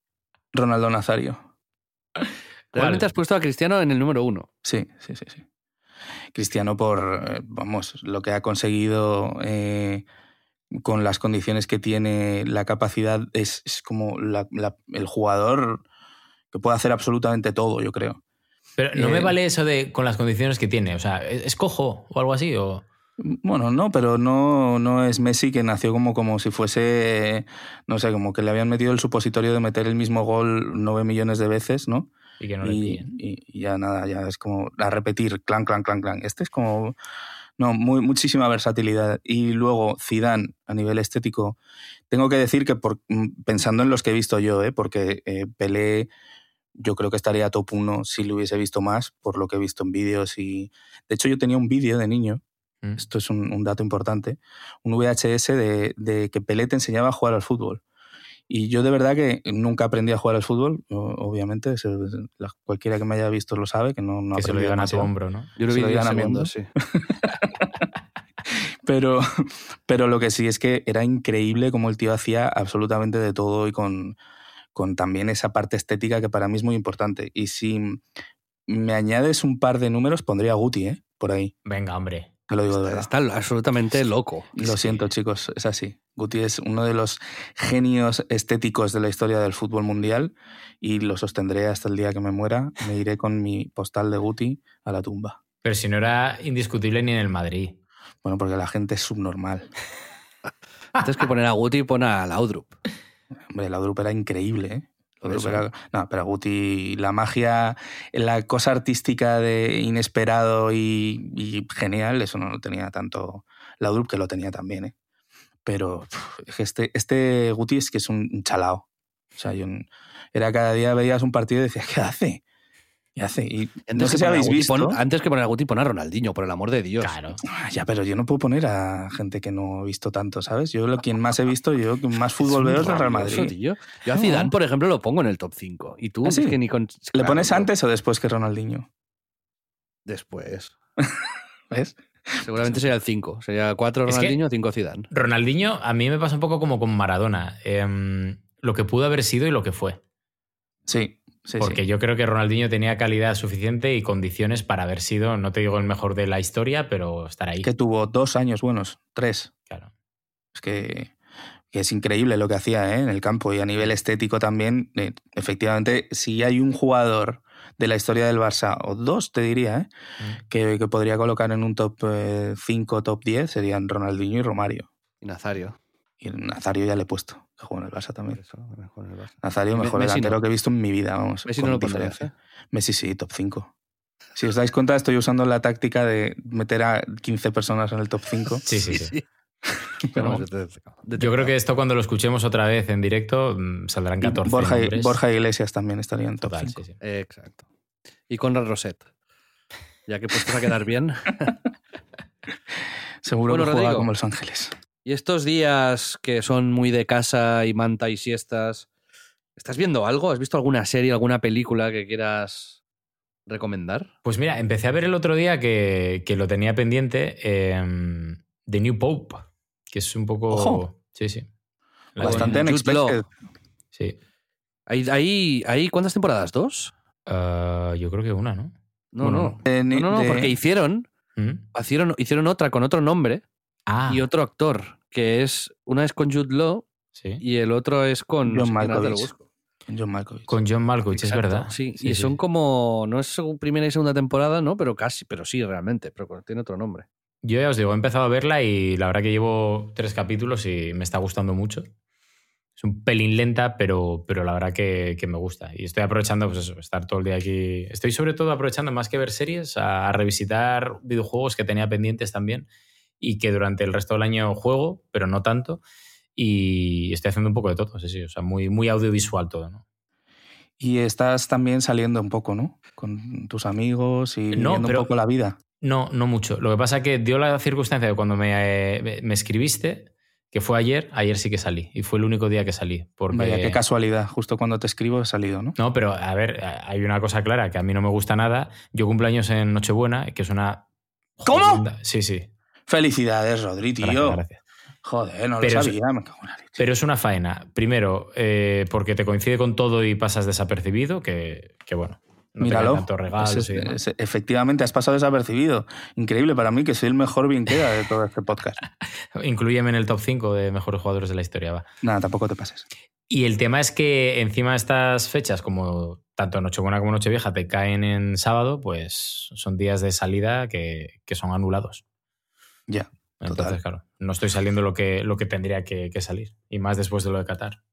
Ronaldo Nazario. Realmente ¿Cuál? has puesto a Cristiano en el número uno. Sí, sí, sí, sí. Cristiano por, eh, vamos, lo que ha conseguido eh, con las condiciones que tiene, la capacidad, es, es como la- la- el jugador que puede hacer absolutamente todo, yo creo. Pero no me Eh, vale eso de con las condiciones que tiene. O sea, ¿es es cojo o algo así? O... Bueno, no, pero no, no es Messi que nació como, como si fuese, no sé, como que le habían metido el supositorio de meter el mismo gol nueve millones de veces, ¿no? Y que no le y, y- y ya nada, ya es como a repetir, clan, clan, clan, clan. Este es como, no, muy, muchísima versatilidad. Y luego Zidane, a nivel estético, tengo que decir que por, mm, pensando en los que he visto yo, ¿eh? porque eh, Pelé yo creo que estaría top 1 si lo hubiese visto más, por lo que he visto en vídeos. y De hecho, yo tenía un vídeo de niño Mm. esto es un, un dato importante, un VHS de, de que Pelé te enseñaba a jugar al fútbol. Y yo de verdad que nunca aprendí a jugar al fútbol, obviamente, se- la- cualquiera que me haya visto lo sabe, que no, no que se lo digan a tu hombro, ¿no? Yo lo Se vi lo en digan a mi segundos, sí. Pero, pero lo que sí es que era increíble cómo el tío hacía absolutamente de todo y con, con también esa parte estética que para mí es muy importante. Y si me añades un par de números, pondría a Guti, ¿eh? Por ahí, Venga, hombre. Te lo digo de verdad. Está absolutamente loco. Lo siento, chicos, es así. Guti es uno de los genios estéticos de la historia del fútbol mundial y lo sostendré hasta el día que me muera. Me iré con mi postal de Guti a la tumba. Pero si no era indiscutible ni en el Madrid. Bueno, porque la gente es subnormal. Antes que poner a Guti, pon a Laudrup. Hombre, la Drup era increíble, ¿eh? Era- No, pero Guti, la magia, la cosa artística de inesperado y, genial, eso no lo tenía tanto la Drup, que lo tenía también, ¿eh? Pero este, este Guti es que es un, chalao. O sea, yo era cada día veías un partido y decías, ¿qué hace? ¿Qué hace? Y no sé que si habéis visto. antes que poner a Guti, pon a Ronaldinho, por el amor de Dios. Claro. Ah, Ya, pero yo no puedo poner a gente que no he visto tanto, ¿sabes? Yo lo quien más he visto, yo más fútbol veo es el Real Madrid. tío. Yo a. Zidane, por ejemplo, lo pongo en el top 5. Y tú ¿Ah, sí? es que ni con... ¿Le claro, pones antes o después que Ronaldinho? Después. ¿Ves? Seguramente sería el 5. Sería 4 Es que- Ronaldinho, 5 Zidane. Ronaldinho a mí me pasa un poco como con Maradona. Em, lo que pudo haber sido y lo que fue. Sí, sí, Porque sí. yo creo que Ronaldinho tenía calidad suficiente y condiciones para haber sido, no te digo el mejor de la historia, pero estar ahí. Que tuvo dos años buenos, tres. Claro. Es que, que es increíble lo que hacía ¿eh? en el campo y a nivel estético también. eh, efectivamente, si hay un jugador de la historia del Barça, o dos te diría, ¿eh? Mm. que, que podría colocar en un top 5, top 10, serían Ronaldinho y Romario. Y Nazario. Y Nazario ya le he puesto, que juega en el Barça también. eso, mejor el Barça. Nazario, Me- mejor Messi delantero no. que he visto en mi vida, vamos. Messi con no lo pondrías, diferencia. ¿eh? Messi sí, top 5. Si os dais cuenta, estoy usando la táctica de meter a 15 personas en el top 5. Sí, sí, sí. Pero. Yo creo que esto cuando lo escuchemos otra vez en directo mm, saldrán 14 Borja. Borja Iglesias también estaría en top Total, 5. sí, sí. Exacto. Y Conrad Roset. Ya que puestos a quedar bien. Seguro Bueno, que juega Rodrigo. como Los Ángeles. Y estos días que son muy de casa y manta y siestas, ¿estás viendo algo? ¿Has visto alguna serie, alguna película que quieras recomendar? Pues mira, empecé a ver el otro día que, que lo tenía pendiente, eh, The New Pope, que es un poco... Ojo. Sí, sí. La Bastante unexpected. Sí. Ahí, ahí, ahí, ¿cuántas temporadas? ¿Dos? Ah, yo creo que una, ¿no? No, Bueno, no. de- No, no, no, de- porque hicieron, ¿Mm? hicieron, hicieron otra con otro nombre Ah, y otro actor, que es, una es con Jude Law sí. y el otro es con... John Malkovich. John Malkovich. Con John Malkovich, es verdad. Sí, y son como, no es primera y segunda temporada, ¿no? Pero casi, pero sí, realmente, pero tiene otro nombre. Yo ya os digo, he empezado a verla y la verdad que llevo tres capítulos y me está gustando mucho. Es un pelín lenta, pero, pero la verdad que, que me gusta. Y estoy aprovechando, pues eso, estar todo el día aquí. Estoy sobre todo aprovechando más que ver series, a, a revisitar videojuegos que tenía pendientes también y que durante el resto del año juego, pero no tanto. Y estoy haciendo un poco de todo, sí, sí. O sea, muy, muy audiovisual todo, ¿no? Y estás también saliendo un poco, ¿no? Con tus amigos y No, viviendo pero- un poco la vida. No, no mucho. Lo que pasa es que dio la circunstancia de cuando me, eh, me escribiste, que fue ayer, ayer sí que salí. Y fue el único día que salí. Porque... Vaya, qué casualidad. Justo cuando te escribo he salido, ¿no? No, pero a ver, hay una cosa clara que a mí no me gusta nada. Yo cumplo años en Nochebuena, que es una. ¿Cómo? jodida- Sí, sí. Felicidades, Rodri, tío. Gracias, gracias. Joder, no Pero lo es- sabía. me cago en la leche. Pero es una faena. Primero, eh, porque te coincide con todo y pasas desapercibido, que, que bueno. No Míralo. caen tantos regalos Es- efectivamente, has pasado desapercibido. Increíble para mí que soy el mejor bien queda de todo este podcast. Inclúyeme en el top 5 de mejores jugadores de la historia, va. Nada, tampoco te pases. Y el tema es que encima de estas fechas, como tanto Nochebuena como Nochevieja, te caen en sábado, pues son días de salida que, que son anulados. Ya. Entonces, Total. claro, no estoy saliendo lo que, lo que tendría que, que salir. Y más después de lo de Qatar.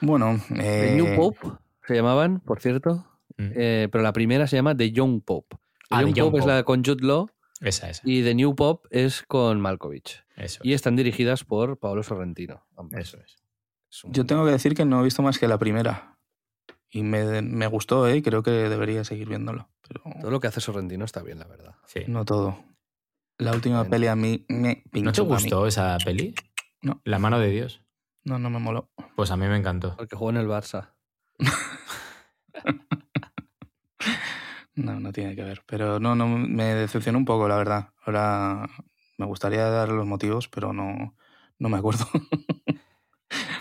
Bueno, The eh, New Pope se llamaban, por cierto, Mm. eh, pero la primera se llama The Young Pope. The Ah, The Young Young Pope es la con Jude Law Esa, esa. y The New Pope es con Malkovich. Eso, Y están dirigidas por Paolo Sorrentino. eso es. Es un- yo tengo que decir que no he visto más que la primera. Y me, me gustó, ¿eh? Creo que debería seguir viéndolo. Pero Todo lo que hace Sorrentino está bien, la verdad. Sí. no todo. La última Bien. peli a mí me ¿No te pinchó. a mí. gustó esa peli? No. La mano de Dios. No, no me moló. Pues a mí me encantó. Porque juega en el Barça. No, no tiene que ver. Pero no, no, me decepcionó un poco, la verdad. Ahora me gustaría dar los motivos, pero no, no me acuerdo.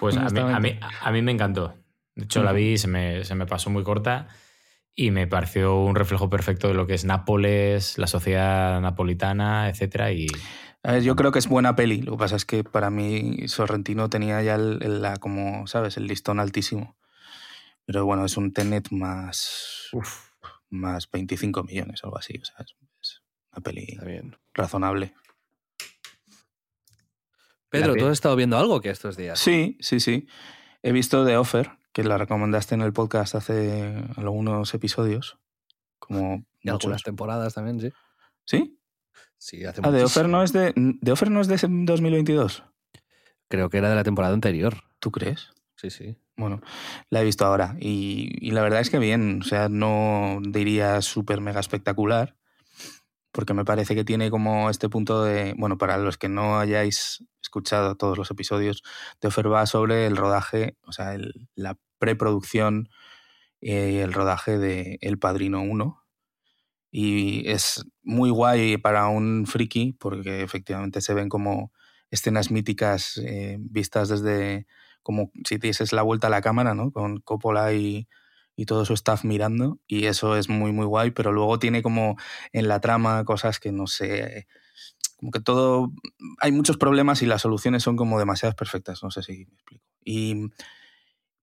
Pues a mí, a, mí, a mí me encantó. De hecho, la vi, se me, se me pasó muy corta y me pareció un reflejo perfecto de lo que es Nápoles, la sociedad napolitana, etcétera. Y A ver, yo creo que es buena peli. Lo que pasa es que para mí Sorrentino tenía ya el, el- la, como, ¿sabes? El listón altísimo. Pero bueno, es un Tenet más, más 25 millones algo así. O sea, es, es una peli bien. razonable. Pedro, ¿tú has estado viendo algo que estos días? Sí, sí, sí. He visto The Offer, que la recomendaste en el podcast hace algunos episodios. Como Y algunas temporadas también, sí. ¿Sí? Sí, hace Ah, The Offer no es de. ¿The Offer no es de ese 2022? Creo que era de la temporada anterior. ¿Tú crees? Sí, sí. Bueno, la he visto ahora y, y la verdad es que bien, o sea, no diría súper mega espectacular, porque me parece que tiene como este punto de, bueno, para los que no hayáis escuchado todos los episodios, de Offer va sobre el rodaje, o sea, el- la preproducción y el rodaje de El Padrino 1. Y es muy guay para un friki, porque efectivamente se ven como escenas míticas eh, vistas desde como si te dieses la vuelta a la cámara, ¿no? Con Coppola y, y todo su staff mirando. Y eso es muy, muy guay, pero luego tiene como en la trama cosas que no sé. Como que todo. Hay muchos problemas y las soluciones son como demasiadas perfectas. No sé si me explico. Y.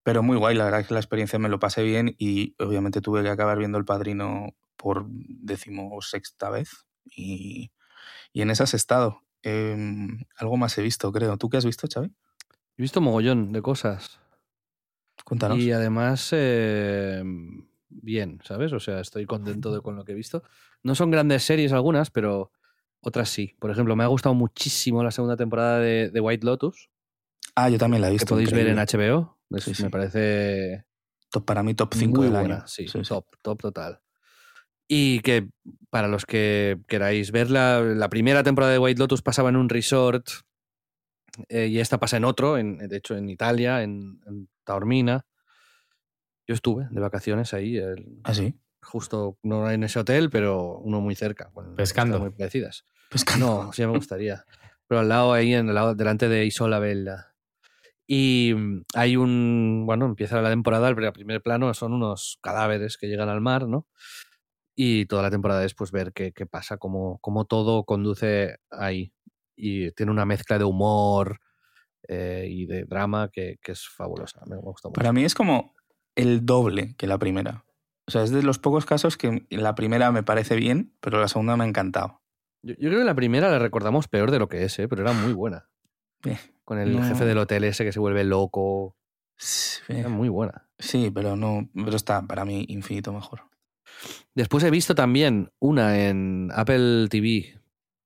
Pero muy guay, la verdad es que la experiencia me lo pasé bien y obviamente tuve que acabar viendo El Padrino por decimosexta vez y, y en esas he estado. Em, algo más he visto, creo. ¿Tú qué has visto, Xavi? He visto mogollón de cosas. Cuéntanos. Y además, eh, bien, ¿sabes? O sea, estoy contento de, con lo que he visto. No son grandes series algunas, pero otras sí. Por ejemplo, me ha gustado muchísimo la segunda temporada de, de White Lotus, Ah, yo también la he que visto. podéis ver en. HBO. Es- Sí, sí. Me parece Top, para mí, top 5 muy del buena. año. Sí, Sí, sí. top, top total. Y que para los que queráis verla, la primera temporada de White Lotus pasaba en un resort eh, y esta pasa en otro, en, de hecho en Italia, en, en Taormina. Yo estuve de vacaciones ahí, el- Ah, sí. justo no en ese hotel, pero uno muy cerca. con Pescando. Muy parecidas. Pues No, sí me gustaría. Pero al lado ahí, en el lado, delante de Isola Bella. Y mm, hay un, bueno, empieza la temporada, el primer plano son unos cadáveres que llegan al mar, ¿no? Y toda la temporada es pues ver qué, qué pasa, cómo, cómo todo conduce ahí. Y tiene una mezcla de humor eh, y de drama que, que es fabulosa. Me gusta mucho. Para mí es como el doble que la primera. O sea, es de los pocos casos que la primera me parece bien, pero la segunda me ha encantado. Yo, yo creo que la primera la recordamos peor de lo que es, ¿eh? pero era muy buena. Eh, Con el No. jefe del hotel ese que se vuelve loco. sí, Era muy buena. Sí, pero no, pero está para mí infinito mejor. Después he visto también una en Apple TV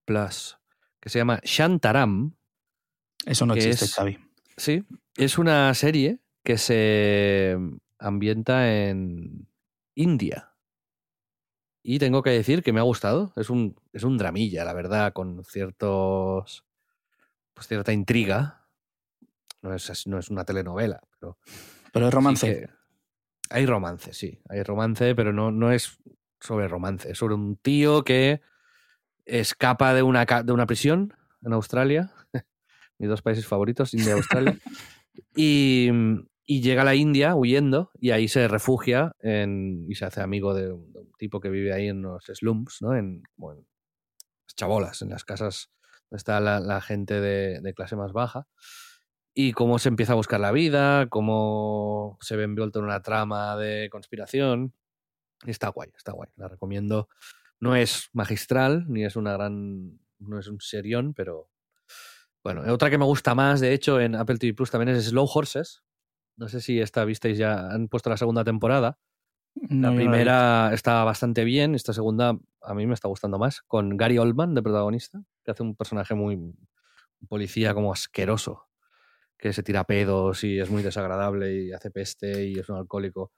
Plus que se llama Shantaram. Eso no existe, es- Xavi. Sí, es una serie que se ambienta en India. Y tengo que decir que me ha gustado. Es un, es un dramilla, la verdad, con ciertos. Pues cierta intriga. No es, no es una telenovela, pero. Pero es romance. hay romance, sí. Hay romance, pero no, no es sobre romance. Es sobre un tío que escapa de una, de una prisión en Australia. Mis dos países favoritos, India y Australia. y, y llega a la India huyendo y ahí se refugia en- y se hace amigo de un, de un tipo que vive ahí en los slums, ¿no? En, las chabolas, en las casas está la, gente de, clase más baja. Y cómo se empieza a buscar la vida, cómo se ve envuelto en una trama de conspiración. Está guay, está guay. La recomiendo. No es magistral, ni es una gran. No es un serión, pero. Bueno, otra que me gusta más, de hecho, en Apple TV Plus también es Slow Horses. No sé si esta visteis ya, han puesto la segunda temporada. No, La primera está bastante bien, esta segunda a mí me está gustando más, con Gary Oldman de protagonista, que hace un personaje muy policía como asqueroso, que se tira pedos y es muy desagradable y hace peste y es un alcohólico.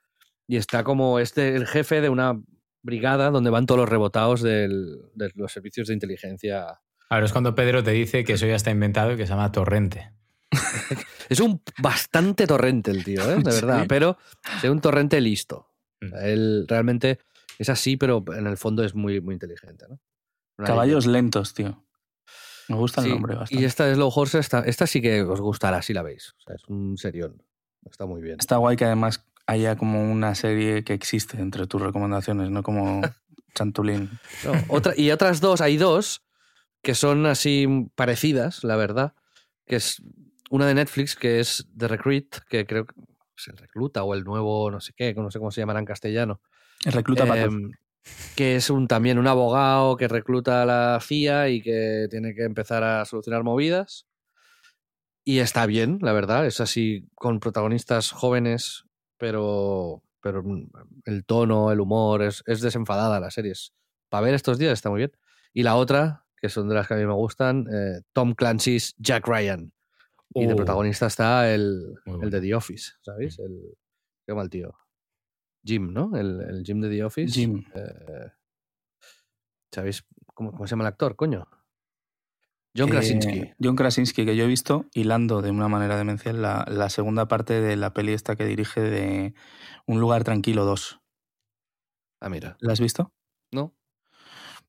Y está como este el jefe de una brigada donde van todos los rebotados del- de los servicios de inteligencia. Ahora es cuando Pedro te dice que eso ya está inventado y que se llama torrente. Es un bastante torrente el tío, ¿eh? de verdad, Sí. pero es un torrente listo. Mm. Él realmente es así, pero en el fondo es muy, muy inteligente. ¿no? Caballos lentos, tío. Me gusta el nombre bastante. Y esta Slow Horse, esta, esta sí que os gustará si la veis. O sea, es un serión. Está muy bien. Está guay que además haya como una serie que existe entre tus recomendaciones, no como Chantulín. No, otra, y otras dos, hay dos que son así parecidas, la verdad. Que es una de Netflix, que es The Recruit, que creo que es el recluta o el nuevo, no sé qué, no sé cómo se llamará en castellano. El recluta. Em, que es un, también un abogado que recluta a la CIA y que tiene que empezar a solucionar movidas. Y está bien, la verdad, es así con protagonistas jóvenes, pero, pero mm, el tono, el humor, es, es desenfadada la serie. Para ver estos días está muy bien. Y la otra, que son de las que a mí me gustan, eh, Tom Clancy's Jack Ryan. Y de Oh. protagonista está el, el de The Office, ¿sabéis? El, ¿Qué llama el tío? Jim, ¿no? El, el Jim de The Office. Jim. Eh, ¿Sabéis cómo, cómo se llama el actor, coño? John Eh, Krasinski. John Krasinski, que yo he visto hilando de una manera demencial la, la segunda parte de la peli esta que dirige de Un lugar tranquilo 2. Ah, mira. ¿La has visto? ¿No?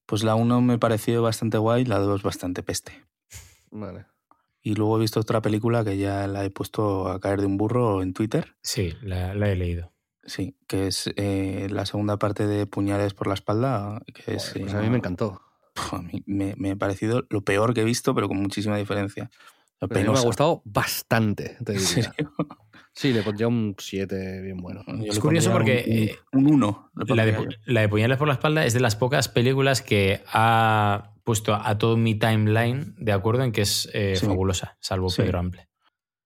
Pues la 1 me pareció bastante guay, la 2 bastante peste. Vale. Y luego he visto otra película que ya la he puesto a caer de un burro en Twitter. Sí, la, la he leído. Sí, que es eh, la segunda parte de Puñales por la espalda. Que es, pues a mí me encantó. Puf, a mí me, me ha parecido lo peor que he visto, pero con muchísima diferencia. Lo a mí me ha gustado bastante, te ¿En diría. serio? Sí, le pondría un 7 bien bueno. Yo Es curioso porque, un- eh, Un 1. La de, la de Puñales por la espalda es de las pocas películas que ha puesto a todo mi timeline de acuerdo en que es eh, Sí. fabulosa, salvo Sí. Pedro Ample.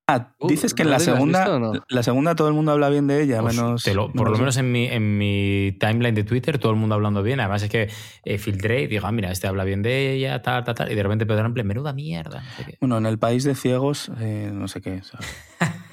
Ah, Uh, dices que en la ¿Rodrigo, has segunda, no? la segunda todo el mundo habla bien de ella, Pues, menos. te lo- por lo menos- menos en mi, en mi timeline de Twitter, todo el mundo hablando bien. Además es que eh, filtré y digo, ah, mira, este habla bien de ella, tal, tal, tal. Y de repente Pedro Ample, menuda mierda. No sé qué. Bueno, en el país de ciegos, eh, no sé qué. ¿sabes?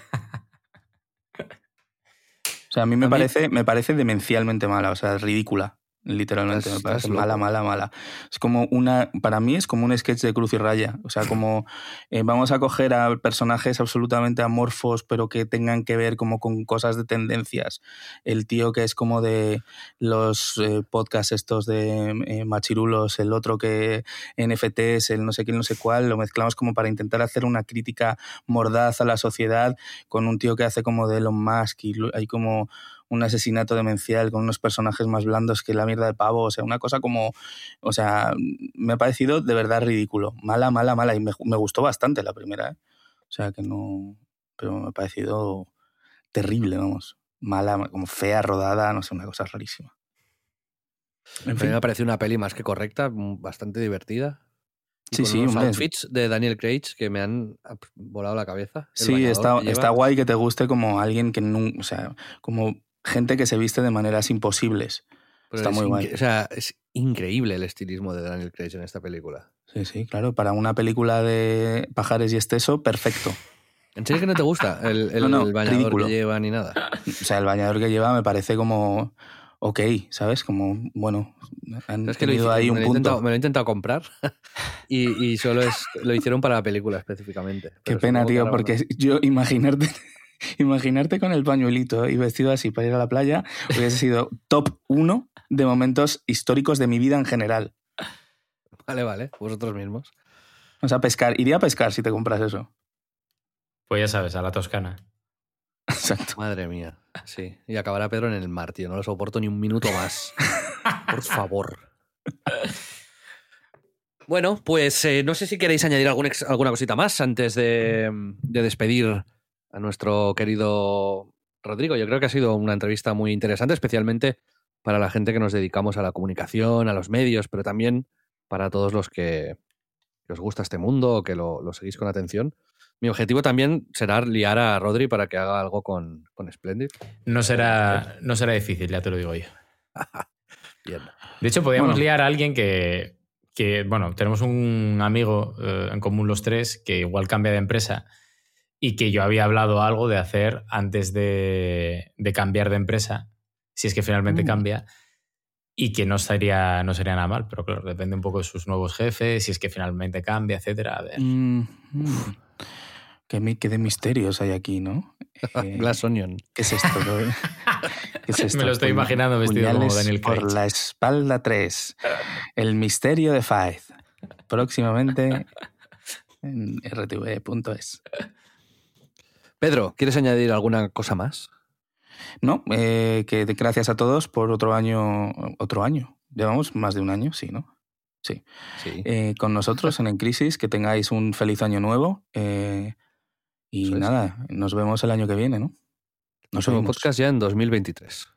O sea, a mí me, A mí- Parece, me parece demencialmente mala, o sea, ridícula. Literalmente, me parece mala, mala, mala. Es como una, para mí es como un sketch de cruz y raya. O sea, como eh, vamos a coger a personajes absolutamente amorfos, pero que tengan que ver como con cosas de tendencias. El tío que es como de los eh, podcasts estos de eh, machirulos, el otro que NFTs, el no sé qué, no sé cuál, lo mezclamos como para intentar hacer una crítica mordaz a la sociedad con un tío que hace como de Elon Musk y hay como un asesinato demencial con unos personajes más blandos que la mierda de pavo, o sea, una cosa como, o sea, me ha parecido de verdad ridículo, mala, mala, mala, y me, me gustó bastante la primera, ¿eh? o sea, que no, pero me ha parecido terrible, vamos, mala, como fea, rodada, no sé, una cosa rarísima. En fin, me ha parecido una peli más que correcta, mm, bastante divertida. Y Sí, con sí, unos hombre. outfits de Daniel Craig que me han volado la cabeza. Sí, está, está guay que te guste como alguien que no, o sea, como gente que se viste de maneras imposibles. Pero está es muy guay. O sea, es increíble el estilismo de Daniel Craig en esta película. Sí, sí, claro, para una película de pajares y esteso, perfecto. ¿En serio que no te gusta el, el- No, no, el bañador ridículo. que lleva ni nada? O sea, el bañador que lleva me parece como ok, ¿sabes? Como, bueno, han Es que lo tenido hice- ahí me, un lo punto. intentado, me lo he intentado comprar y, y solo es, lo hicieron para la película específicamente. Qué pena, tío, porque yo imaginarte, imaginarte con el pañuelito y vestido así para ir a la playa hubiese sido top uno de momentos históricos de mi vida en general. Vale, vale, vosotros mismos. O sea, pescar, iría a pescar si te compras eso. Pues ya sabes, a la toscana. Exacto. Madre mía. Sí. Y acabará Pedro en el mar, tío. No lo soporto ni un minuto más. Por favor. Bueno, pues eh, no sé si queréis añadir algún ex- alguna cosita más antes de, de despedir a nuestro querido Rodrigo. Yo creo que ha sido una entrevista muy interesante, especialmente para la gente que nos dedicamos a la comunicación, a los medios, pero también para todos los que, que os gusta este mundo o que lo, lo seguís con atención. Mi objetivo también será liar a Rodri para que haga algo con, con Splendid. No será, no será difícil, ya te lo digo yo. Bien. De hecho, podríamos Bueno. liar a alguien que, que, bueno, tenemos un amigo eh, en común los tres que igual cambia de empresa y que yo había hablado algo de hacer antes de, de cambiar de empresa, si es que finalmente Mm. cambia, y que no sería, no sería nada mal, pero claro, depende un poco de sus nuevos jefes, si es que finalmente cambia, etcétera. A ver. Mm, mm. Qué, de misterios hay aquí, ¿no? Eh, Glass Onion. ¿Qué es esto? bro? ¿Qué es esto? Me lo estoy imaginando vestido como Daniel Craig. Por la espalda 3. El misterio de Faith. Próximamente en rtv.es. Pedro, ¿quieres añadir alguna cosa más? No, eh, que gracias a todos por otro año. Otro año. Llevamos más de un año, sí, ¿no? Sí. Sí. Eh, con nosotros en En Crisis, que tengáis un feliz año nuevo. eh, y Eso es. nada, nos vemos el año que viene, ¿no? Nos oímos. podcast ya en 2023.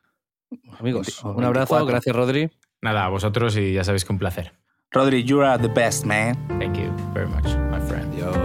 Amigos, 20 o un abrazo, 24. gracias Rodri. Nada, a vosotros y ya sabéis que un placer. Rodri, you are the best, man. Thank you very much, my friend. Adiós.